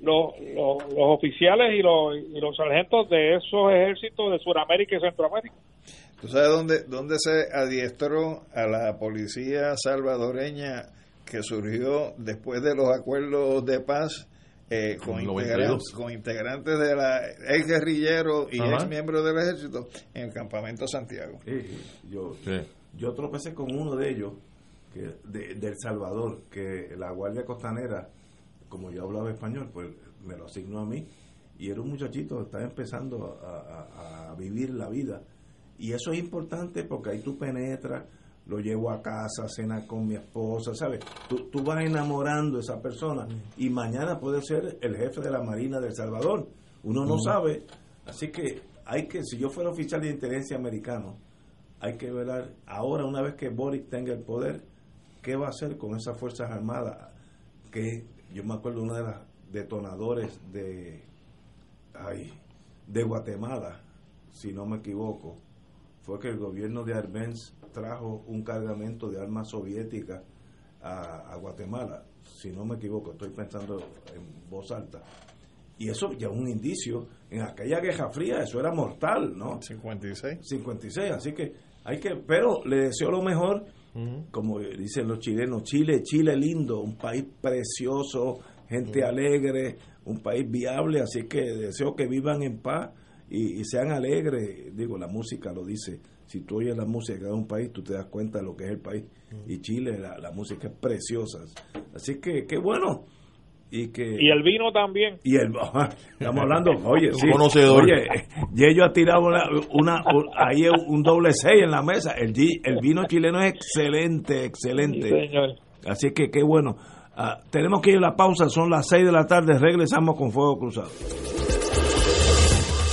S2: los, los, oficiales y los, y los sargentos de esos ejércitos de Sudamérica y Centroamérica.
S4: ¿Tú sabes dónde, dónde se adiestró a la policía salvadoreña que surgió después de los acuerdos de paz eh, con, integrantes, con integrantes de la ex guerrillero y ex miembro del ejército en el campamento Santiago.
S1: yo, yo tropecé con uno de ellos, que de, El Salvador, que la Guardia Costanera, como yo hablaba español, pues me lo asignó a mí. Y era un muchachito que estaba empezando a, vivir la vida. Y eso es importante porque ahí tú penetras, lo llevo a casa, cena con mi esposa, ¿sabes? Tú, tú vas enamorando a esa persona y mañana puede ser el jefe de la Marina de El Salvador. Uno no sabe. Así que hay que, si yo fuera oficial de inteligencia americano, hay que ver ahora, una vez que Boris tenga el poder, qué va a hacer con esas Fuerzas Armadas. Que yo me acuerdo uno de los detonadores de, ay, de Guatemala si no me equivoco, fue que el gobierno de Arbenz trajo un cargamento de armas soviéticas a, a Guatemala, si no me equivoco, estoy pensando en voz alta. Y eso ya es un indicio, en aquella Guerra Fría eso era mortal, ¿no?
S4: 56.
S1: 56, así que hay que, pero le deseo lo mejor, como dicen los chilenos, Chile, Chile lindo, un país precioso, gente alegre, un país viable, así que deseo que vivan en paz y, y sean alegres, digo, la música lo dice, si tú oyes la música de un país, tú te das cuenta de lo que es el país, y Chile, la, la música es preciosa, así que qué bueno. Y, que,
S2: Y el vino también.
S1: y el *laughs* estamos hablando oye sí,
S5: conocedor.
S1: oye Yello ha tirado una, una- un- ahí un doble seis en la mesa. El el vino chileno es excelente excelente.
S2: Sí, señor.
S1: así que qué bueno. Ah, tenemos que ir a la pausa. Son las 6 de la tarde. Regresamos con fuego cruzado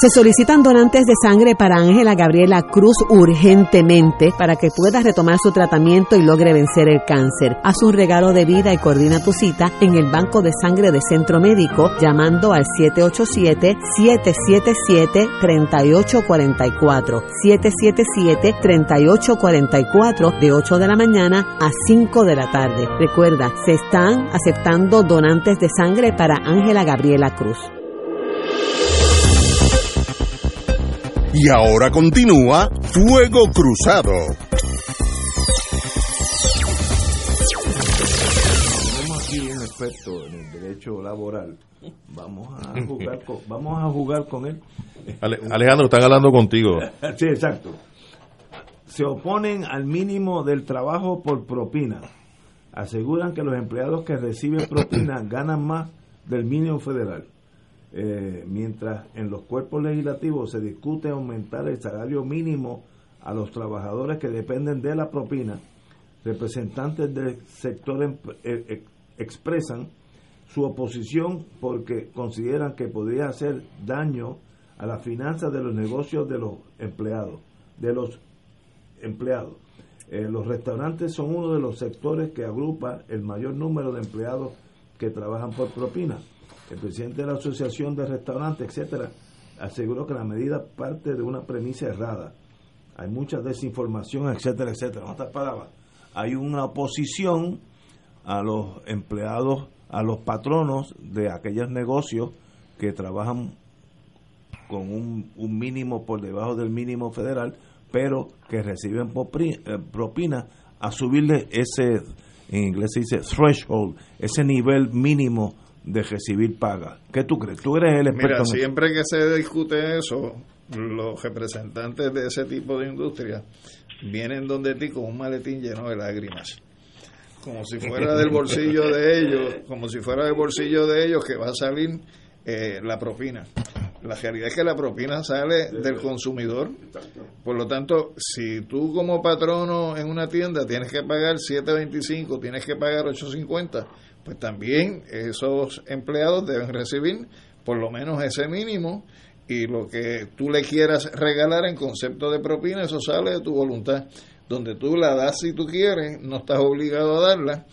S7: Se solicitan donantes de sangre para Ángela Gabriela Cruz urgentemente para que pueda retomar su tratamiento y logre vencer el cáncer. Haz un regalo de vida y coordina tu cita en el Banco de Sangre de Centro Médico llamando al 787-777-3844. 777-3844 de 8 de la mañana a 5 de la tarde. Recuerda, se están aceptando donantes de sangre para Ángela Gabriela Cruz.
S6: Y ahora continúa Fuego Cruzado.
S1: tenemos aquí un experto en el derecho laboral vamos a jugar con, vamos a jugar con él
S5: Ale- Alejandro, están hablando contigo. *laughs*
S1: Sí, exacto. Se oponen al mínimo del trabajo por propina. Aseguran que los empleados que reciben propina ganan más del mínimo federal. Eh, mientras en los cuerpos legislativos se discute aumentar el salario mínimo a los trabajadores que dependen de la propina, representantes del sector em- eh, eh, expresan su oposición porque consideran que podría hacer daño a las finanzas de los negocios de los empleados, de los empleados. Eh, los restaurantes son uno de los sectores que agrupa el mayor número de empleados que trabajan por propina. El presidente de la Asociación de Restaurantes, etcétera, aseguró que la medida parte de una premisa errada. Hay mucha desinformación, etcétera, etcétera. En otras palabras, hay una oposición a los empleados, a los patronos de aquellos negocios que trabajan con un, un mínimo por debajo del mínimo federal, pero que reciben eh, propina, a subirle ese, en inglés se dice threshold, ese nivel mínimo de recibir paga. ¿Qué tú crees? Tú eres el experto
S4: Mira,
S1: en eso.
S4: siempre que se discute eso, los representantes de ese tipo de industria vienen donde ti con un maletín lleno de lágrimas. Como si fuera del bolsillo de ellos, como si fuera del bolsillo de ellos que va a salir eh, la propina. La realidad es que la propina sale del consumidor. Por lo tanto, si tú como patrono en una tienda tienes que pagar 7.25, tienes que pagar 8.50, pues también esos empleados deben recibir por lo menos ese mínimo y lo que tú le quieras regalar en concepto de propina, eso sale de tu voluntad. Donde tú la das si tú quieres, no estás obligado a darla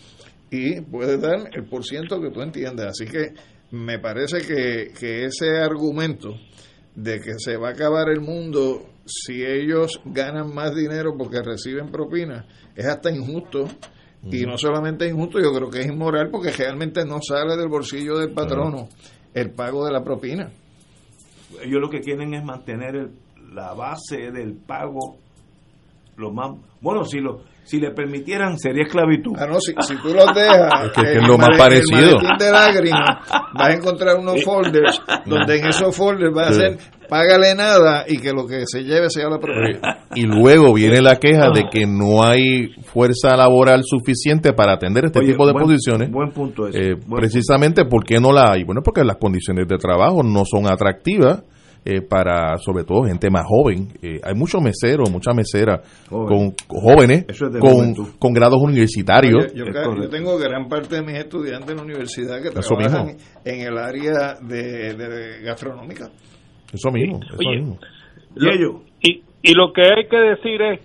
S4: y puedes dar el por ciento que tú entiendas. Así que me parece que, que ese argumento de que se va a acabar el mundo si ellos ganan más dinero porque reciben propina es hasta injusto. Y no solamente injusto, yo creo que es inmoral porque realmente no sale del bolsillo del patrono el pago de la propina.
S1: Ellos lo que quieren es mantener el- la base del pago lo más bueno si lo si le permitieran sería esclavitud
S4: ah no si, si tú los dejas *laughs*
S5: Es que- es lo más parecido.
S4: de lágrimas vas a encontrar unos *laughs* folders donde en esos folders va a ser págale nada y que lo que se lleve sea la propina
S5: Y luego viene la queja de que no hay fuerza laboral suficiente para atender este
S1: Oye,
S5: tipo de
S1: buen-
S5: posiciones.
S1: buen punto ese,
S5: Eh,
S1: buen
S5: precisamente, ¿por qué no la hay? Bueno, porque las condiciones de trabajo no son atractivas eh, para, sobre todo, gente más joven. Eh, hay muchos meseros, muchas meseras
S1: Joven.
S5: con jóvenes
S1: Eso es de
S5: con, con grados universitarios.
S4: Oye, yo, ca- yo tengo gran parte de mis estudiantes en la universidad que
S5: Eso
S4: trabajan
S5: mismo.
S4: en el área de, de gastronómica.
S5: Eso mismo, eso
S2: Oye,
S5: mismo.
S2: Lo- y, y lo que hay que decir es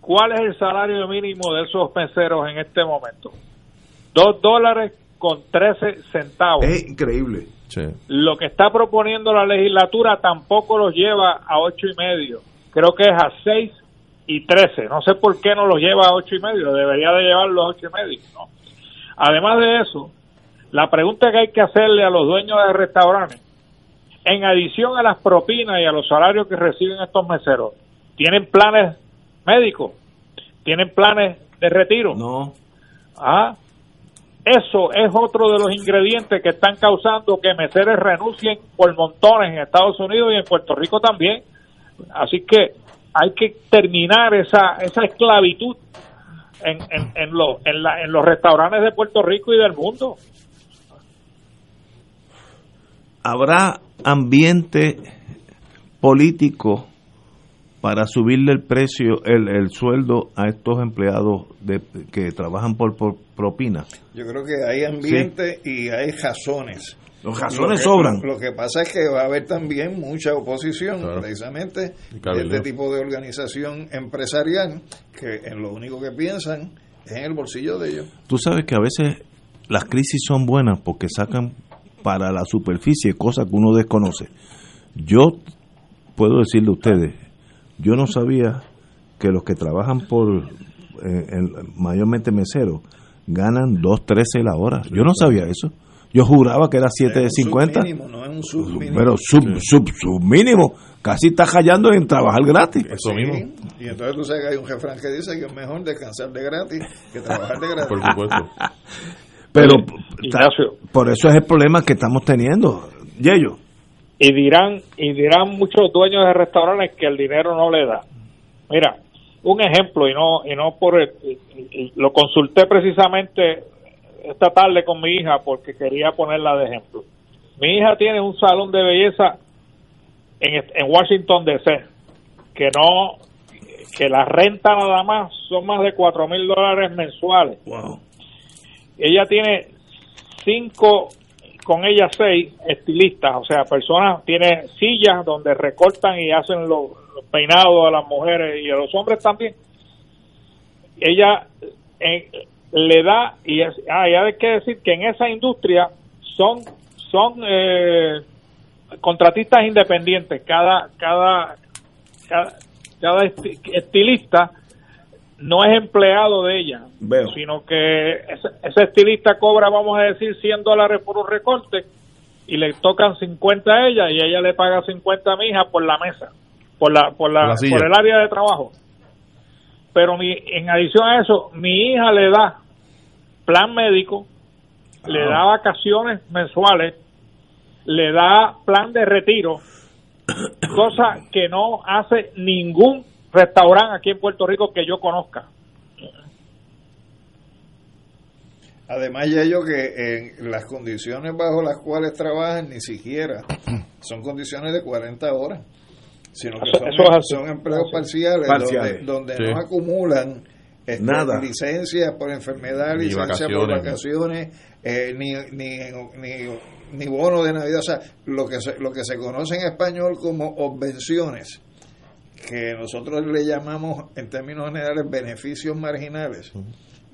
S2: cuál es el salario mínimo de esos meseros en este momento. Dos dólares con trece centavos.
S1: es increíble
S2: Lo que está proponiendo la legislatura tampoco los lleva a ocho y medio. Creo que es a seis y trece. No sé por qué no los lleva a ocho y medio. Debería de llevarlos a ocho y medio. ¿no? Además de eso, la pregunta que hay que hacerle a los dueños de restaurantes, en adición a las propinas y a los salarios que reciben estos meseros, ¿tienen planes médicos? ¿Tienen planes de retiro?
S1: No.
S2: Ah, eso es otro de los ingredientes que están causando que meseros renuncien por montones en Estados Unidos y en Puerto Rico también. Así que hay que terminar esa, esa esclavitud en, en, en, los- en, la- en los restaurantes de Puerto Rico y del mundo.
S1: habrá ambiente político para subirle el precio, el, el sueldo a estos empleados de, que trabajan por, por propina.
S4: Yo creo que hay ambiente y hay razones.
S1: Los
S4: Lo
S1: razones
S4: que-
S1: sobran.
S4: Lo que pasa es que va a haber también mucha oposición, precisamente, de este tipo de organización empresarial que en lo único que piensan es en el bolsillo de ellos.
S1: Tú sabes que a veces las crisis son buenas porque sacan para la superficie cosas que uno desconoce. Yo puedo decirle a ustedes, yo no sabía que los que trabajan por eh, en- mayormente meseros ganan 2.13 la hora. Yo no sabía eso. Yo juraba que era 7.50.
S4: Mínimo, no es un submínimo.
S1: Pero sub, sub, sub mínimo. Casi está hallando en trabajar gratis.
S5: Eso
S4: Sí, Y entonces tú sabes que hay un refrán que dice que es mejor descansar de gratis que trabajar de *laughs* gratis.
S5: Por supuesto. *laughs*
S1: Pero
S2: Ignacio.
S1: por eso es el problema que estamos teniendo. Yello.
S2: y dirán y dirán muchos dueños de restaurantes que el dinero no le da. Mira, un ejemplo y no y no por el- lo consulté precisamente esta tarde con mi hija porque quería ponerla de ejemplo. Mi hija tiene un salón de belleza en, en Washington DC que no que la renta nada más son más de cuatro mil dólares mensuales. Ella tiene cinco con ella seis estilistas, o sea, personas, tiene sillas donde recortan y hacen los, peinados a las mujeres y a los hombres también. Ella eh, le da, y ah, y hay que decir que en esa industria son, son eh, contratistas independientes, cada, cada, cada, cada esti- estilista no es empleado de ella,
S1: Veo.
S2: sino que ese, ese estilista cobra, vamos a decir, 100 dólares por un recorte y le tocan 50 a ella y ella le paga 50 a mi hija por la mesa, por la por la,
S5: por
S2: el área de trabajo. Pero mi, en adición a eso, mi hija le da plan médico, le da vacaciones mensuales, le da plan de retiro, cosa que no hace ningún restaurante aquí en Puerto Rico que yo conozca.
S4: Además de ello que en las condiciones bajo las cuales trabajan ni siquiera *clears throat* son condiciones de 40 horas, sino que son, empleos parciales,
S1: Parciales.
S4: donde, donde
S1: Sí.
S4: no acumulan este,
S1: Nada.
S4: licencias por enfermedad, licencias por
S5: vacaciones.
S4: vacaciones, eh, ni, ni, ni, ni bono de Navidad, o sea, lo que, se, lo que se conoce en español como obvenciones, que nosotros le llamamos en términos generales beneficios marginales,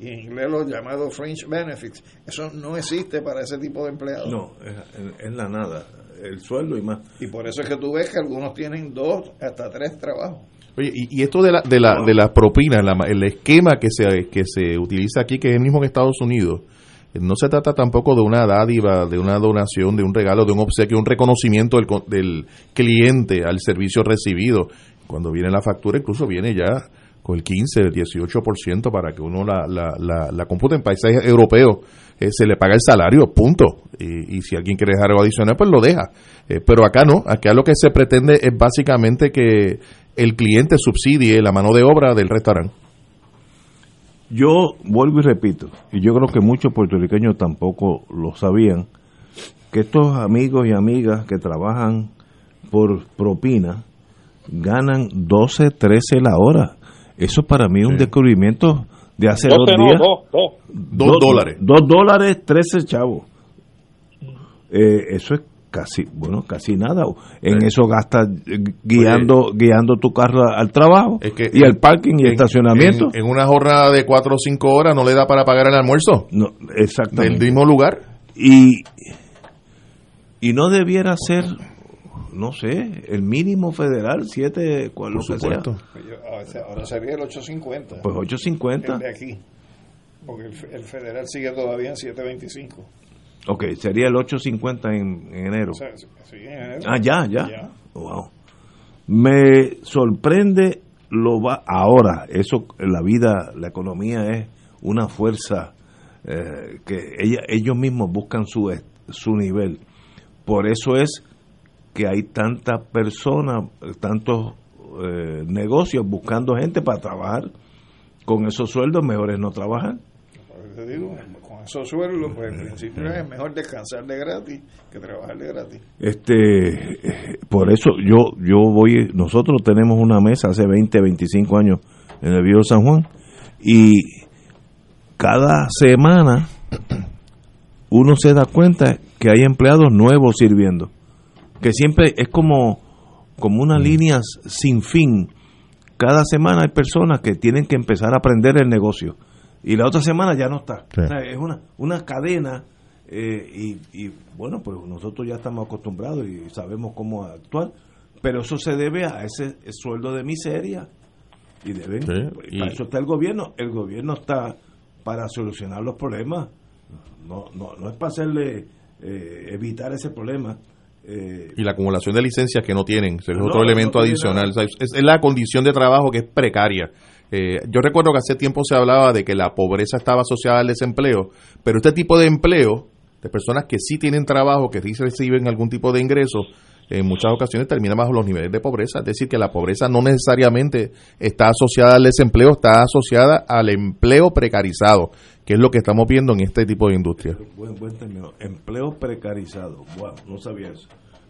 S4: y en inglés los llamados fringe benefits, eso no existe para ese tipo de empleados.
S1: No, es, es la nada. El sueldo y más.
S4: Y por eso es que tú ves que algunos tienen dos hasta tres trabajos.
S5: Oye, y, y esto de la, de la, de las propinas, la- el esquema que se, que se utiliza aquí, que es el mismo en Estados Unidos, no se trata tampoco de una dádiva, de una donación, de un regalo, de un obsequio, un reconocimiento del, co- del cliente al servicio recibido. Cuando viene la factura, incluso viene ya con el 15, el 18% para que uno la, la, la, compute en países europeos. eh, se le paga el salario, punto. Y, y si alguien quiere dejar algo adicional, pues lo deja. Eh, pero acá no, acá lo que se pretende es básicamente que el cliente subsidie la mano de obra del restaurante.
S1: Yo vuelvo y repito, y yo creo que muchos puertorriqueños tampoco lo sabían, que estos amigos y amigas que trabajan por propina ganan 12, 13 la hora. Eso para mí es un descubrimiento de hace dos
S2: 12 no,
S1: días.
S2: dos, dos.
S5: Dos dólares.
S1: Dos dólares, 13 chavos. Eh, eso es casi, bueno, casi nada. En eso gastas eh, guiando guiando tu carro al trabajo
S5: que
S1: y el parking y
S5: en-
S1: estacionamiento.
S5: En, en una jornada de 4 o 5 horas no le da para pagar el almuerzo.
S1: No, exactamente.
S5: Del mismo lugar.
S1: Y, y no debiera ser, no sé, el mínimo federal, 7, cual lo que sea.
S4: Ahora se- ahora sería el 850.
S1: Pues 850.
S4: El de aquí. Porque el, fe- el federal sigue todavía en 725.
S1: Ok, sería el 850 en, en enero.
S4: O sea, sí, en enero.
S1: Ah, ya, ya. Wow. Me sorprende lo va ahora, eso la vida, la economía es una fuerza eh, que ella- ellos mismos buscan su su nivel. Por eso es que hay tantas personas, tantos eh, negocios buscando gente para trabajar. Con esos sueldos, mejores no
S4: eso te digo, con esos sueldos, pues en principio es mejor descansar de gratis que trabajar de gratis.
S1: Este, por eso yo yo voy, nosotros tenemos una mesa hace 20, 25 años en el Viejo San Juan y cada semana uno se da cuenta que hay empleados nuevos sirviendo, que siempre es como como una línea sin fin. Cada semana hay personas que tienen que empezar a aprender el negocio y la otra semana ya no está.
S5: Sí.
S1: O sea, es una, una cadena eh, y, y, bueno, pues nosotros ya estamos acostumbrados y sabemos cómo actuar, pero eso se debe a ese sueldo de miseria y deben,
S5: Sí, y-
S1: para eso está el gobierno, el gobierno está para solucionar los problemas, no, no, no es para hacerle eh, evitar ese problema. Eh,
S5: Y la acumulación de licencias que no tienen, ese es
S1: No,
S5: otro elemento adicional.
S1: nada.
S5: O sea, es, es la condición de trabajo que es precaria. Eh, yo recuerdo que hace tiempo se hablaba de que la pobreza estaba asociada al desempleo, pero este tipo de empleo, de personas que sí tienen trabajo, que sí reciben algún tipo de ingreso, en muchas ocasiones termina bajo los niveles de pobreza. Es decir, que la pobreza no necesariamente está asociada al desempleo, está asociada al empleo precarizado, que es lo que estamos viendo en este tipo de industria.
S1: Buen, buen término. Empleo precarizado. Wow, no sabía eso.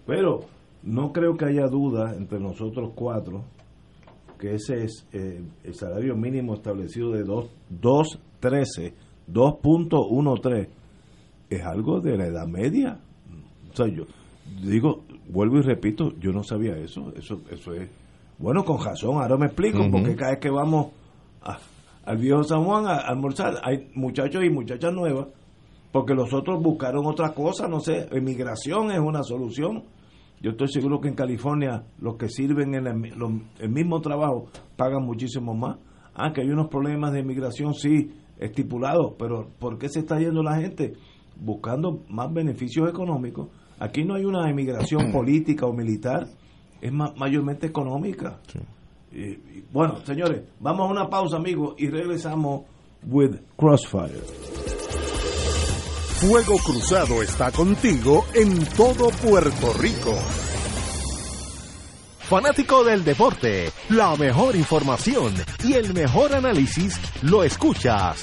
S1: Pero no creo que haya duda entre nosotros cuatro que ese es eh, el salario mínimo establecido de dos- 2.13, 2.13, es algo de la edad media. O sea, yo digo, vuelvo y repito, yo no sabía eso. Eso, eso es. Bueno, con razón, ahora me explico,
S5: Ujú.
S1: porque cada vez que vamos a- al viejo San Juan a, a almorzar, hay muchachos y muchachas nuevas, porque los otros buscaron otra cosa, no sé, emigración es una solución. Yo estoy seguro que en California los que sirven en el, los- el mismo trabajo pagan muchísimo más. Ah, que hay unos problemas de inmigración, sí, estipulados, pero ¿por qué se está yendo la gente? Buscando más beneficios económicos. Aquí no hay una inmigración *clears throat* política o militar, es mayormente económica. Bueno, señores, vamos a una pausa, amigos, y regresamos with Crossfire.
S6: Fuego Cruzado está contigo en todo Puerto Rico.
S11: Fanático del deporte, la mejor información y el mejor análisis lo escuchas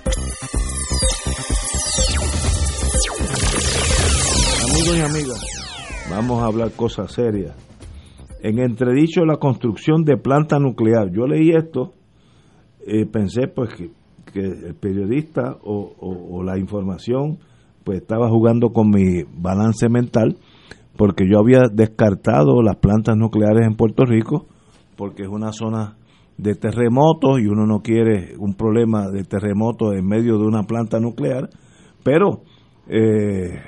S1: Amigos vamos a hablar cosas serias. En entredicho la construcción de planta nuclear. Yo leí esto, y pensé pues que, el periodista o, la información pues estaba jugando con mi balance mental porque yo había descartado las plantas nucleares en Puerto Rico porque es una zona de terremotos y uno no quiere un problema de terremoto en medio de una planta nuclear, pero eh,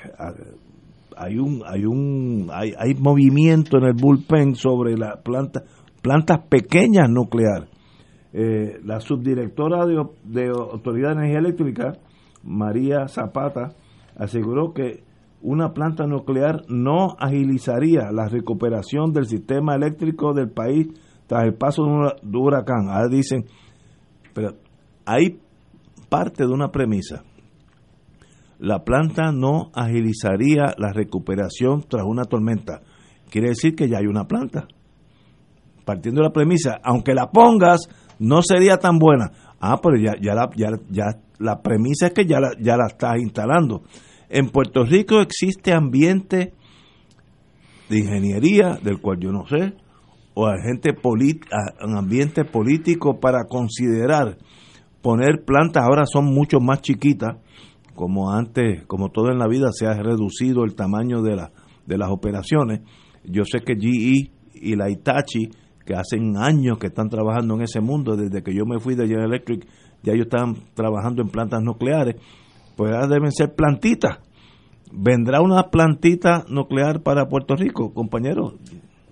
S1: hay un hay un hay, hay movimiento en el bullpen sobre la planta plantas pequeñas nucleares. Eh, la subdirectora de, de Autoridad de Energía Eléctrica, María Zapata, aseguró que una planta nuclear no agilizaría la recuperación del sistema eléctrico del país tras el paso de un huracán. Ahora dicen, pero hay parte de una premisa la planta no agilizaría la recuperación tras una tormenta. Quiere decir que ya hay una planta. Partiendo de la premisa, aunque la pongas, no sería tan buena. Ah, pero ya, ya, la, ya, ya la premisa es que ya la, ya la estás instalando. En Puerto Rico existe ambiente de ingeniería, del cual yo no sé, o gente un ambiente político para considerar poner plantas, ahora son mucho más chiquitas, como antes, como todo en la vida, se ha reducido el tamaño de, la, de las operaciones. Yo sé que GE y la Itachi, que hacen años que están trabajando en ese mundo, desde que yo me fui de General Electric, ya ellos están trabajando en plantas nucleares, pues ahora deben ser plantitas. ¿Vendrá una plantita nuclear para Puerto Rico, compañero?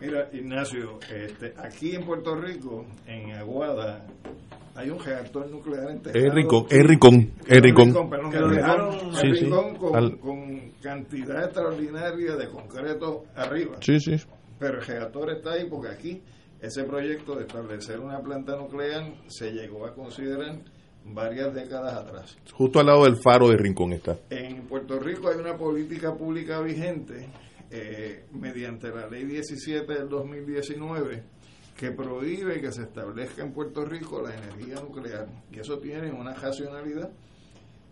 S4: Mira, Ignacio, este, aquí en Puerto Rico, en Aguada, hay un reactor nuclear
S5: integrado. Es Rincón, es Rincón, es Rincón.
S4: Sí, sí. Con, con, cantidad extraordinaria de concreto arriba.
S5: Sí, sí.
S4: pero el reactor está ahí porque aquí ese proyecto de establecer una planta nuclear se llegó a considerar varias décadas atrás.
S5: Justo al lado del faro de Rincón está.
S4: En Puerto Rico hay una política pública vigente eh, mediante la ley 17 del 2019 que prohíbe que se establezca en Puerto Rico la energía nuclear. Y eso tiene una racionalidad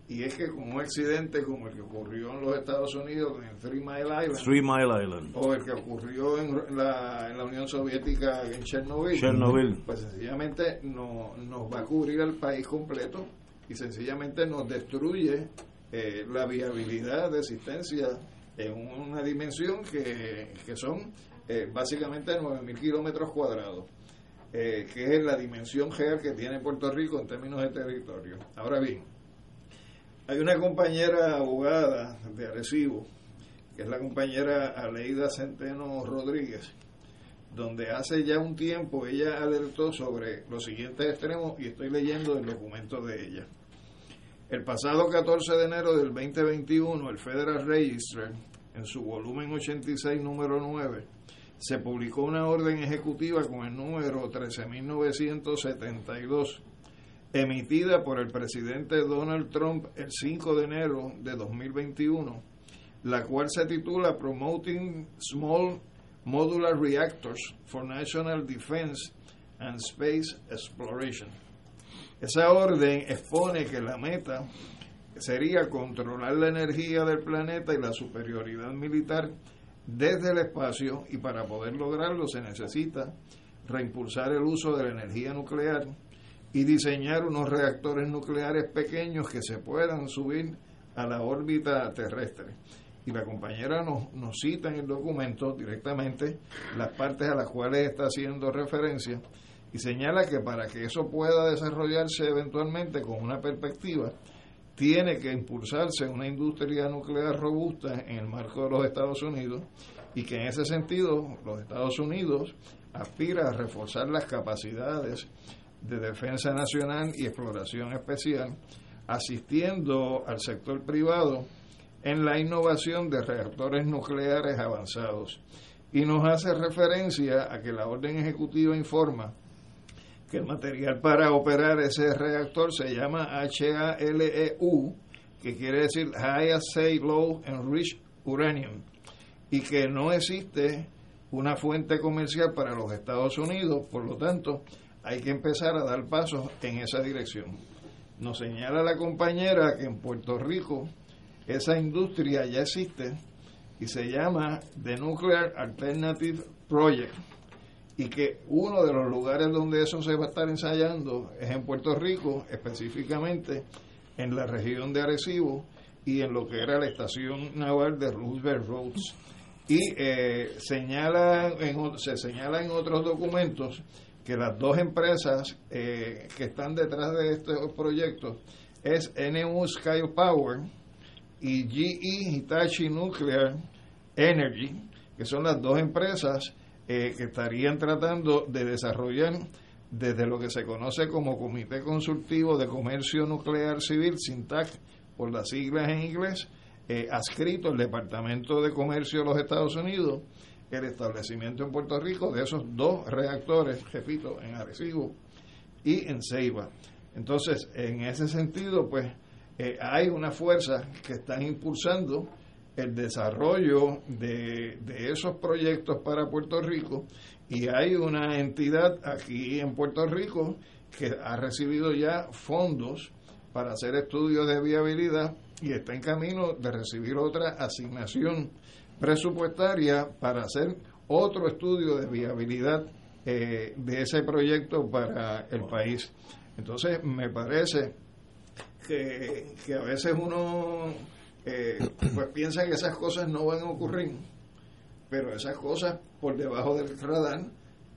S4: y es que con un accidente como el que ocurrió en los Estados Unidos en Three Mile Island,
S1: Three Mile Island.
S4: o el que ocurrió en la, en la Unión Soviética en Chernobyl,
S1: Chernobyl.
S4: pues sencillamente no, nos va a cubrir al país completo y sencillamente nos destruye eh, la viabilidad de existencia en una dimensión que, que son eh, básicamente 9.000 kilómetros cuadrados. eh, que es la dimensión real que tiene Puerto Rico en términos de territorio. Ahora bien, hay una compañera abogada de Arecibo, que es la compañera Aleida Centeno Rodríguez, donde hace ya un tiempo ella alertó sobre los siguientes extremos y estoy leyendo el documento de ella. El pasado 14 de enero del 2021, el Federal Register, en su volumen 86, número 9, se publicó una orden ejecutiva con el número 13.972 emitida por el presidente Donald Trump el 5 de enero de 2021, la cual se titula Promoting Small Modular Reactors for National Defense and Space Exploration. Esa orden expone que la meta sería controlar la energía del planeta y la superioridad militar desde el espacio y para poder lograrlo se necesita reimpulsar el uso de la energía nuclear y diseñar unos reactores nucleares pequeños que se puedan subir a la órbita terrestre. Y la compañera nos, nos cita en el documento directamente las partes a las cuales está haciendo referencia y señala que para que eso pueda desarrollarse eventualmente con una perspectiva, tiene que impulsarse una industria nuclear robusta en el marco de los Estados Unidos y que en ese sentido los Estados Unidos aspira a reforzar las capacidades de defensa nacional y exploración especial, asistiendo al sector privado en la innovación de reactores nucleares avanzados. Y nos hace referencia a que la orden ejecutiva informa que el material para operar ese reactor se llama HALEU, que quiere decir High Assay Low Enriched Uranium, y que no existe una fuente comercial para los Estados Unidos, por lo tanto, hay que empezar a dar pasos en esa dirección. Nos señala la compañera que en Puerto Rico esa industria ya existe y se llama The Nuclear Alternative Project y que uno de los lugares donde eso se va a estar ensayando es en Puerto Rico, específicamente en la región de Arecibo y en lo que era la estación naval de Roosevelt Roads. Y eh, señala en, se señala en otros documentos que las dos empresas eh, que están detrás de estos proyectos es NU Sky Power y GE Hitachi Nuclear Energy, que son las dos empresas eh, que estarían tratando de desarrollar desde lo que se conoce como Comité Consultivo de Comercio Nuclear Civil, SINTAC, por las siglas en inglés, eh, adscrito al Departamento de Comercio de los Estados Unidos, el establecimiento en Puerto Rico de esos dos reactores, repito, en Arecibo y en Ceiba. Entonces, en ese sentido, pues eh, hay una fuerza que están impulsando el desarrollo de, de, esos proyectos para Puerto Rico y hay una entidad aquí en Puerto Rico que ha recibido ya fondos para hacer estudios de viabilidad y está en camino de recibir otra asignación presupuestaria para hacer otro estudio de viabilidad eh, de ese proyecto para el país. Entonces, me parece que, que a veces uno eh, pues piensa que esas cosas no van a ocurrir, pero esas cosas por debajo del radar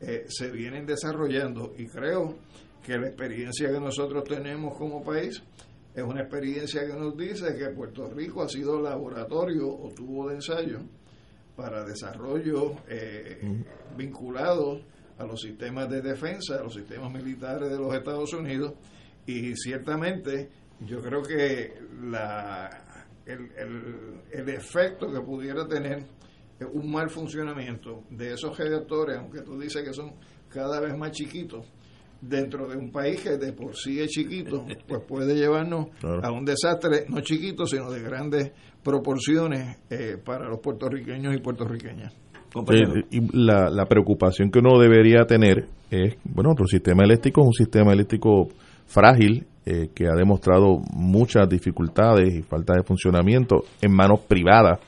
S4: eh, se vienen desarrollando. Y creo que la experiencia que nosotros tenemos como país es una experiencia que nos dice que Puerto Rico ha sido laboratorio o tubo de ensayo para desarrollo eh, vinculados a los sistemas de defensa, a los sistemas militares de los Estados Unidos. Y ciertamente yo creo que la, el, el, el efecto que pudiera tener un mal funcionamiento de esos reactores, aunque tú dices que son cada vez más chiquitos, dentro de un país que de por sí es chiquito, *laughs* pues puede llevarnos a un desastre no chiquito, sino de grandes proporciones eh, para los puertorriqueños y puertorriqueñas.
S5: y la, la preocupación que uno debería tener es, bueno, nuestro sistema eléctrico es un sistema eléctrico frágil eh, que ha demostrado muchas dificultades y falta de funcionamiento en manos privadas,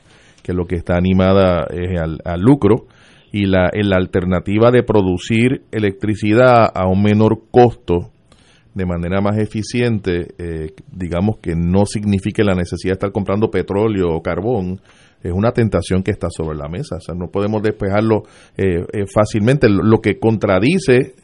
S5: que lo que está animada es al, lucro, y la, la alternativa de producir electricidad a un menor costo de manera más eficiente, eh, digamos que no signifique la necesidad de estar comprando petróleo o carbón, es una tentación que está sobre la mesa. O sea, no podemos despejarlo eh, fácilmente. Lo que contradice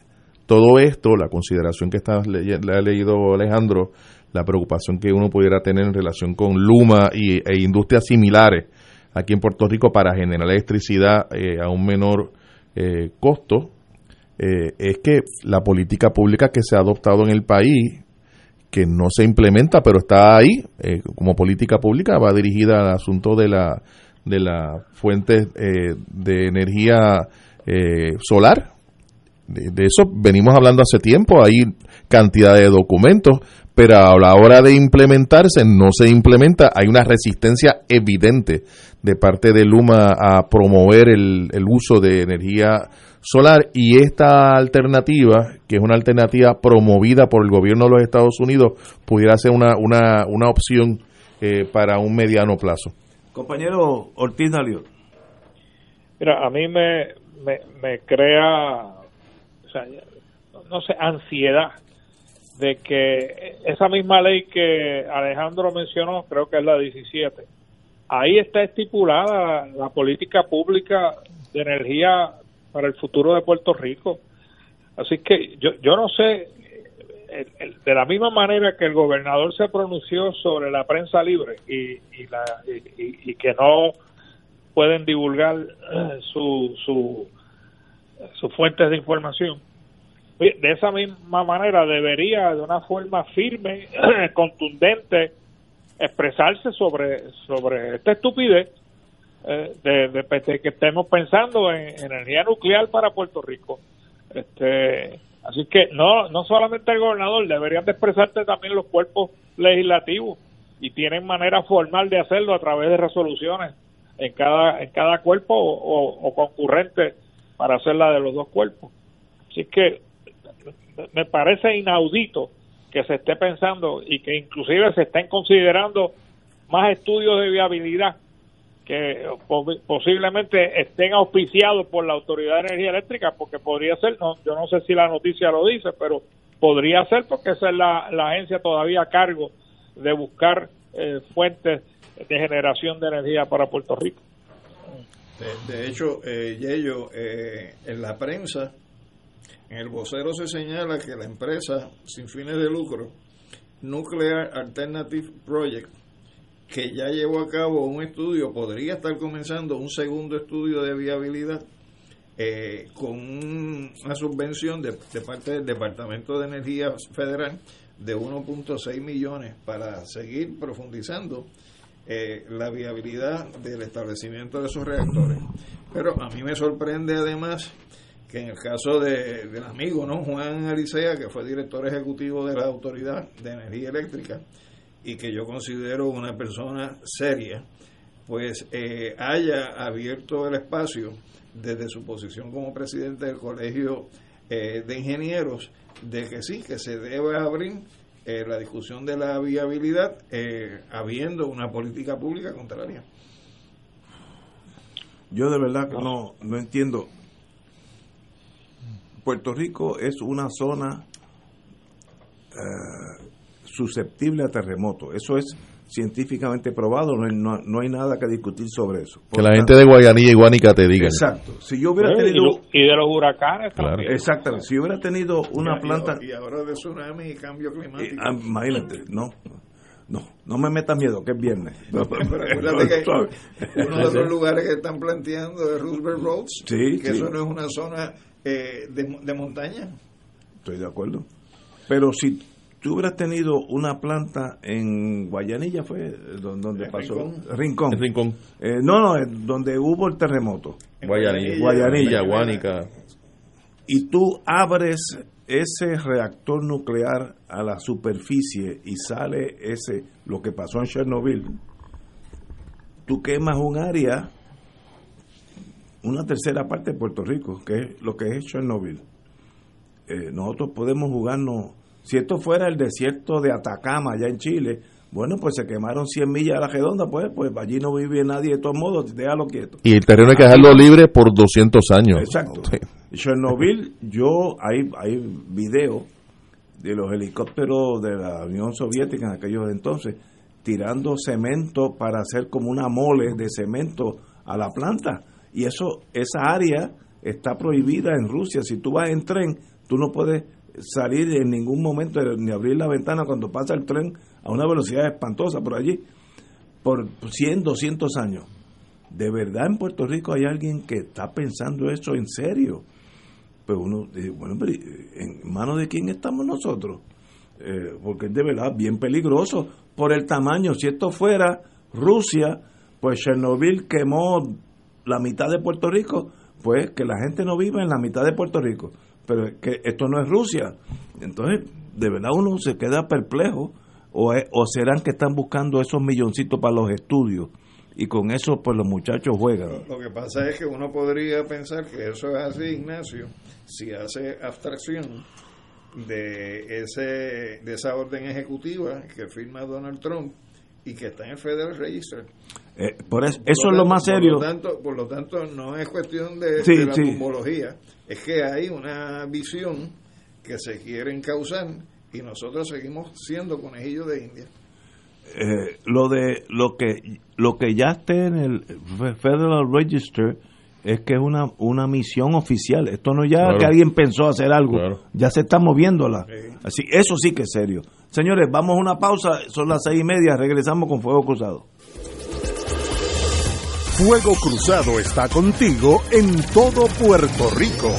S5: todo esto, la consideración que está, le, ha leído Alejandro, la preocupación que uno pudiera tener en relación con Luma y, e industrias similares aquí en Puerto Rico para generar electricidad eh, a un menor eh, costo, eh, es que la política pública que se ha adoptado en el país, que no se implementa, pero está ahí como política pública, va dirigida al asunto de la de las fuentes de energía solar, de, eso venimos hablando hace tiempo, hay cantidad de documentos, pero a la hora de implementarse no se implementa, hay una resistencia evidente de parte de Luma a promover el, uso de energía solar y esta alternativa, que es una alternativa promovida por el gobierno de los Estados Unidos, pudiera ser una, una, una opción eh, para un mediano plazo.
S1: Compañero Ortiz Dalio.
S2: Mira, a mí me, me, me crea no sé, ansiedad de que esa misma ley que Alejandro mencionó, creo que es la 17, ahí está estipulada la política pública de energía para el futuro de Puerto Rico. Así que yo, yo no sé, de la misma manera que el gobernador se pronunció sobre la prensa libre y, y, la, y, que no pueden divulgar su, su sus fuentes de información. De esa misma manera debería de una forma firme, *clears throat* contundente, expresarse sobre, sobre esta estupidez eh, de, que estemos pensando en, energía nuclear para Puerto Rico. Este, así que no, no solamente el gobernador, deberían de expresarse también los cuerpos legislativos y tienen manera formal de hacerlo a través de resoluciones en cada, en cada cuerpo o concurrente para hacer la de los dos cuerpos. Así que me parece inaudito que se esté pensando y que inclusive se estén considerando más estudios de viabilidad que posiblemente estén auspiciados por la Autoridad de Energía Eléctrica, porque podría ser, no, yo no sé si la noticia lo dice, pero podría ser porque esa es la, agencia todavía a cargo de buscar eh, fuentes de generación de energía para Puerto Rico.
S4: De, hecho, eh, Yello, eh, en la prensa, en el vocero se señala que la empresa sin fines de lucro, Nuclear Alternative Project, que ya llevó a cabo un estudio, podría estar comenzando un segundo estudio de viabilidad eh, con una subvención de, de, parte del Departamento de Energía Federal de 1.6 millones para seguir profundizando eh, la viabilidad del establecimiento de esos reactores. Pero a mí me sorprende además que en el caso de, del amigo ¿no? Juan Alicea, que fue director ejecutivo de la Autoridad de Energía Eléctrica y que yo considero una persona seria, pues eh, haya abierto el espacio desde su posición como presidente del Colegio eh, de Ingenieros de que sí, que se debe abrir eh, la discusión de la viabilidad eh, habiendo una política pública contraria.
S1: Yo de verdad que no, no entiendo. Puerto Rico es una zona eh, susceptible a terremotos. Eso es científicamente probado, no hay, no, hay nada que discutir sobre eso.
S5: que la gente de Guayanilla y Guánica te diga.
S1: Exacto. Si yo hubiera tenido...
S2: Y, de los huracanes
S1: también. Exactamente. Si hubiera tenido una planta...
S4: Y ahora de tsunami y cambio climático.
S1: Ah, imagínate, no. No, no me metas miedo, que es viernes.
S4: pero *laughs* acuérdate que uno de los lugares que están planteando es Roosevelt Roads, que eso no es una zona eh, de, de montaña.
S1: Estoy de acuerdo. Pero si tú hubieras tenido una planta en Guayanilla, fue donde, pasó. Rincón.
S5: Rincón.
S1: Eh, no, no, donde hubo el terremoto.
S5: Guayanilla.
S1: Guayanilla.
S5: Guayanica.
S1: Y tú abres ese reactor nuclear a la superficie y sale ese, lo que pasó en Chernobyl, tú quemas un área, una tercera parte de Puerto Rico, que es lo que es Chernobyl. Eh, nosotros podemos jugarnos, si esto fuera el desierto de Atacama, allá en Chile, bueno, pues se quemaron 100 millas a la redonda, pues, pues allí no vive nadie de todos modos, déjalo quieto.
S5: Y el terreno hay que dejarlo libre por 200 años.
S1: Exacto. Chernobyl, yo, hay, hay videos de los helicópteros de la Unión Soviética en aquellos entonces, tirando cemento para hacer como una mole de cemento a la planta. Y eso, esa área está prohibida en Rusia. Si tú vas en tren, tú no puedes salir en ningún momento ni abrir la ventana cuando pasa el tren a una velocidad espantosa por allí, por 100, 200 años. ¿De verdad en Puerto Rico hay alguien que está pensando eso en serio? Pues uno dice, bueno, pero ¿en manos de quién estamos nosotros? Eh, porque es de verdad bien peligroso por el tamaño. Si esto fuera Rusia, pues Chernobyl quemó la mitad de Puerto Rico, pues que la gente no viva en la mitad de Puerto Rico. Pero que esto no es Rusia. Entonces, de verdad uno se queda perplejo. O, o serán que están buscando esos milloncitos para los estudios y con eso pues los muchachos juegan.
S4: Lo que pasa es que uno podría pensar que eso es así, Ignacio, si hace abstracción de ese de esa orden ejecutiva que firma Donald Trump y que está en el Federal Register.
S1: Eh, por eso, eso es lo más serio.
S4: Por lo, tanto, por lo tanto, no es cuestión de, de la sí. es que hay una visión que se quiere causar y nosotros seguimos siendo conejillos de India.
S1: Eh, lo de lo que lo que ya esté en el Federal Register es que es una, una misión oficial. Esto no ya que alguien pensó hacer algo, ya se está moviéndola. Así, eso sí que es serio. Señores, vamos a una pausa, son las seis y media, regresamos con Fuego Cruzado.
S6: Fuego Cruzado está contigo en todo Puerto Rico.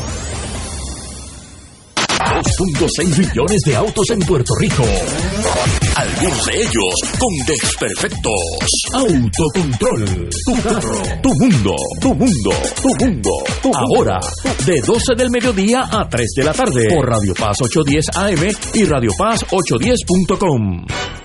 S10: 2.6 millones de autos en Puerto Rico. Algunos de ellos con desperfectos. Autocontrol. Tu carro. Tu mundo. Tu mundo. Tu mundo. Ahora, de 12 del mediodía a 3 de la tarde. Por Radio Paz 810 AM y Radio Paz 810.com.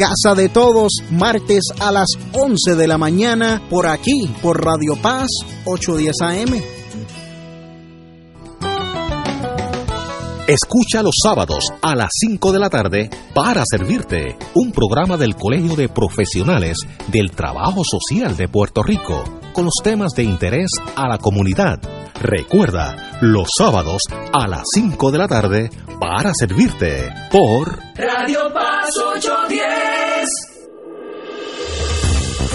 S9: Casa de Todos, martes a las 11 de la mañana, por aquí, por Radio Paz, 810 AM.
S11: Escucha los sábados a las 5 de la tarde para servirte un programa del Colegio de Profesionales del Trabajo Social de Puerto Rico con los temas de interés a la comunidad. Recuerda, los sábados a las 5 de la tarde para servirte por
S12: Radio Paz 810.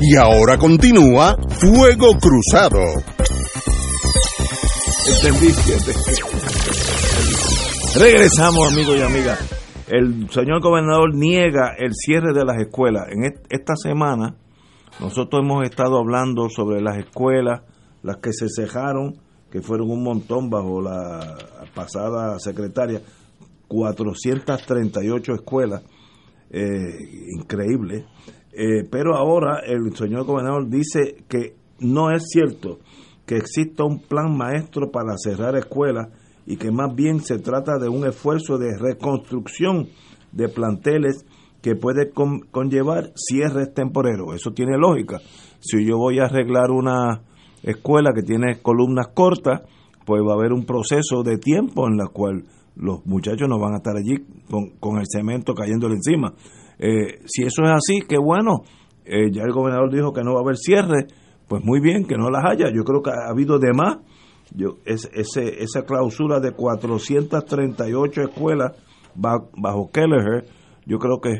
S6: Y ahora continúa Fuego Cruzado.
S1: Entendí. Regresamos, amigos y amigas. El señor gobernador niega el cierre de las escuelas. En est- esta semana nosotros hemos estado hablando sobre las escuelas, las que se cejaron, que fueron un montón bajo la pasada secretaria, 438 escuelas, eh, increíble. Eh, pero ahora el señor gobernador dice que no es cierto que exista un plan maestro para cerrar escuelas y que más bien se trata de un esfuerzo de reconstrucción de planteles que puede con- conllevar cierres temporeros. Eso tiene lógica. Si yo voy a arreglar una escuela que tiene columnas cortas, pues va a haber un proceso de tiempo en la cual los muchachos no van a estar allí con, con el cemento cayéndole encima. Eh, si eso es así, qué bueno. Eh, ya el gobernador dijo que no va a haber cierre, pues muy bien, que no las haya. Yo creo que ha habido de más. Yo, es, ese, esa clausura de 438 escuelas ba- bajo Kelleher, yo creo que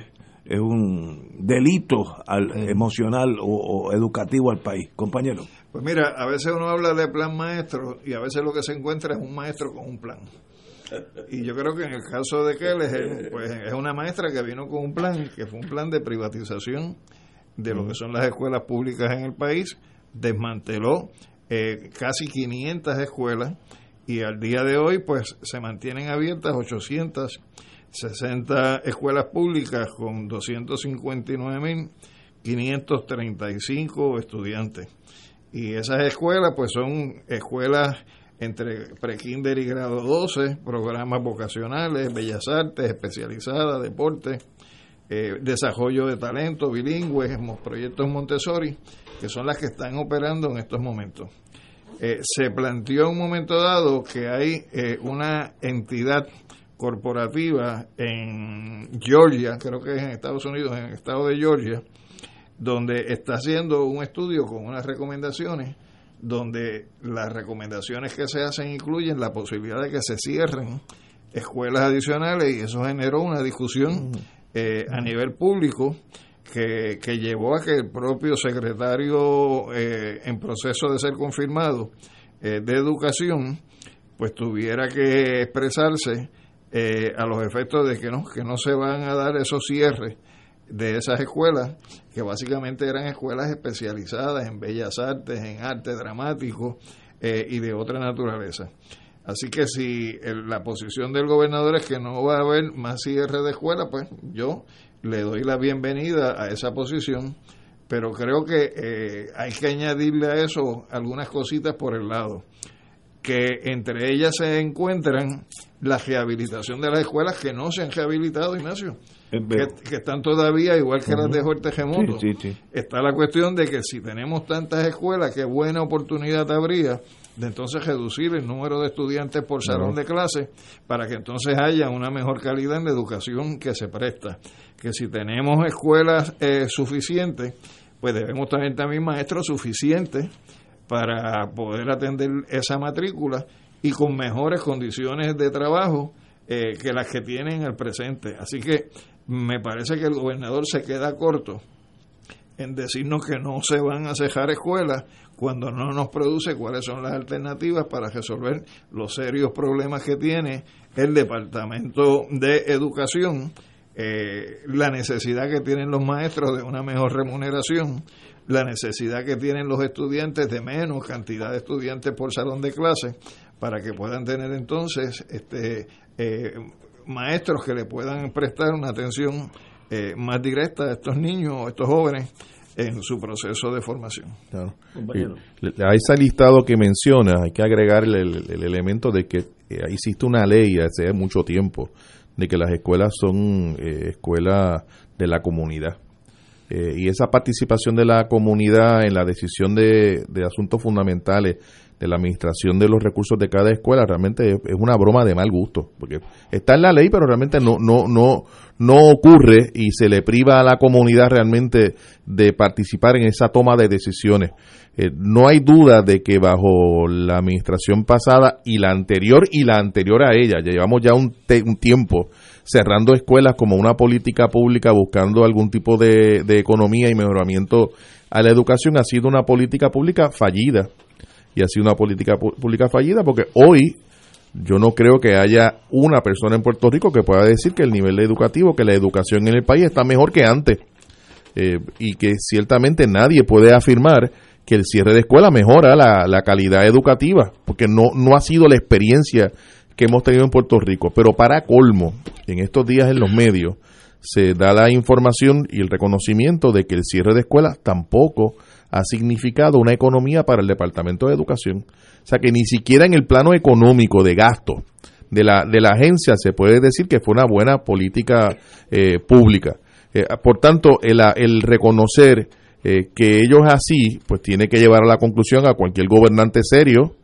S1: es un delito al, emocional o, o educativo al país. Compañero.
S4: Pues mira, a veces uno habla de plan maestro y a veces lo que se encuentra es un maestro con un plan. Y yo creo que en el caso de Keller, pues es una maestra que vino con un plan, que fue un plan de privatización de lo que son las escuelas públicas en el país, desmanteló eh, casi 500 escuelas y al día de hoy pues se mantienen abiertas 860 escuelas públicas con 259.535 estudiantes. Y esas escuelas pues son escuelas entre prekinder y grado 12, programas vocacionales, bellas artes, especializadas, deporte, eh, desarrollo de talento, bilingües, proyectos Montessori, que son las que están operando en estos momentos. Eh, se planteó en un momento dado que hay eh, una entidad corporativa en Georgia, creo que es en Estados Unidos, en el estado de Georgia, donde está haciendo un estudio con unas recomendaciones, donde las recomendaciones que se hacen incluyen la posibilidad de que se cierren escuelas adicionales y eso generó una discusión eh, a nivel público que, que llevó a que el propio secretario eh, en proceso de ser confirmado eh, de educación pues tuviera que expresarse a los efectos de que no que no se van a dar esos cierres de esas escuelas que básicamente eran escuelas especializadas en bellas artes en arte dramático eh, y de otra naturaleza. Así que si la posición del gobernador es que no va a haber más cierre de escuela, pues yo le doy la bienvenida a esa posición, pero creo que eh, hay que añadirle a eso algunas cositas por el lado, que entre ellas se encuentran la rehabilitación de las escuelas que no se han rehabilitado, Ignacio, que, están todavía igual que las.
S1: Sí, sí, sí.
S4: Está la cuestión de que si tenemos tantas escuelas, qué buena oportunidad habría de entonces reducir el número de estudiantes por salón de clase para que entonces haya una mejor calidad en la educación que se presta. Que si tenemos escuelas eh, suficientes, pues debemos tener también maestros suficientes para poder atender esa matrícula y con mejores condiciones de trabajo eh, que las que tienen en el presente. Así que me parece que el gobernador se queda corto en decirnos que no se van a cejar escuelas cuando no nos produce cuáles son las alternativas para resolver los serios problemas que tiene el Departamento de Educación, eh, la necesidad que tienen los maestros de una mejor remuneración, la necesidad que tienen los estudiantes de menos cantidad de estudiantes por salón de clase para que puedan tener entonces este eh, maestros que le puedan prestar una atención eh, más directa a estos niños o estos jóvenes en su proceso de formación.
S5: Claro. A ese listado que menciona hay que agregar el, el elemento de que eh, existe una ley hace mucho tiempo de que las escuelas son eh, escuelas de la comunidad. Eh, y esa participación de la comunidad en la decisión de, de asuntos fundamentales de la administración de los recursos de cada escuela realmente es, una broma de mal gusto porque está en la ley pero realmente no no no no ocurre y se le priva a la comunidad realmente de participar en esa toma de decisiones. Eh, no hay duda de que bajo la administración pasada y la anterior y la anterior a ella ya llevamos ya un, un tiempo cerrando escuelas como una política pública buscando algún tipo de, de economía y mejoramiento a la educación ha sido una política pública fallida y ha sido una política pública fallida porque hoy yo no creo que haya una persona en Puerto Rico que pueda decir que el nivel educativo, que la educación en el país está mejor que antes eh, y que ciertamente nadie puede afirmar que el cierre de escuela mejora la, la calidad educativa porque no, no ha sido la experiencia que hemos tenido en Puerto Rico. Pero para colmo, en estos días en los medios se da la información y el reconocimiento de que el cierre de escuelas tampoco ha significado una economía para el Departamento de Educación. O sea que ni siquiera en el plano económico de gasto de la, de la agencia se puede decir que fue una buena política eh, pública. Eh, por tanto, el, el reconocer eh, que ellos así, pues tiene que llevar a la conclusión a cualquier gobernante serio,